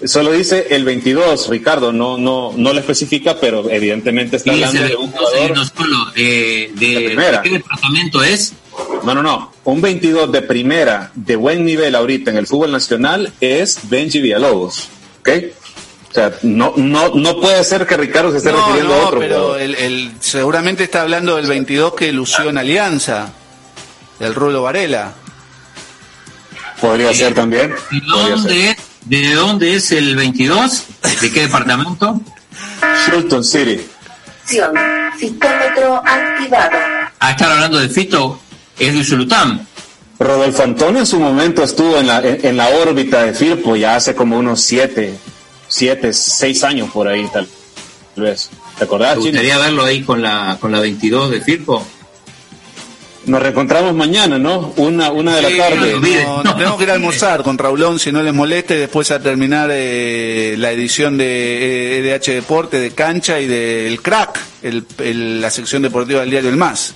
Solo dice el 22, Ricardo, no, no, no lo especifica, pero evidentemente está hablando de un 22 y jugador. no solo. De, de. ¿de ¿Qué departamento es? No, no, no. Un 22 de primera, de buen nivel ahorita en el fútbol nacional es Benji Villalobos. ¿Ok? O sea, no, no, no puede ser que Ricardo se esté No, refiriendo a no, otro. pero el, el- seguramente está hablando del 22 que lució en Alianza, del Rulo Varela. Podría ser también. ¿De ser. dónde, es, ¿De dónde es el 22? ¿De qué departamento? Fulton City. Acción. Citómetro activado. Ah, estar hablando de Fito, es de Usulután. Rodolfo Antonio en su momento estuvo en la, en, en la órbita de Firpo ya hace como unos siete, siete, seis años por ahí tal vez. ¿Te acordás, ¿Te Chino? gustaría verlo ahí con la, con la 22 de Firpo? Nos reencontramos mañana, ¿no? Una, una de Sí, la tarde. no, no, tenemos que ir a almorzar con Raulón si no les molesta y después a terminar eh, la edición de EDH Deporte, de Cancha y del Crack, el, el- la sección deportiva del diario El Más.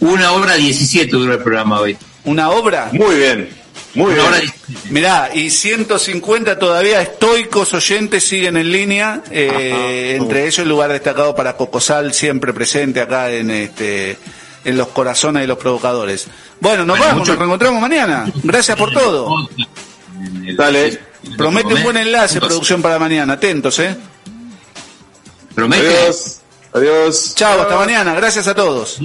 Una hora 17 dura el programa hoy. ¿Una obra? Muy bien, muy Una bien. 17. Mirá, y 150 todavía estoicos oyentes siguen en línea, eh, entre ellos el lugar destacado para Cocosal, siempre presente acá en este en los corazones de los provocadores. Bueno, nos Bueno, vamos, mucho- nos reencontramos mañana. Gracias por todo. Dale. Promete un buen enlace, producción para mañana. Atentos, ¿eh? ¿Promete? Adiós. Adiós. Chao, hasta mañana. Gracias a todos.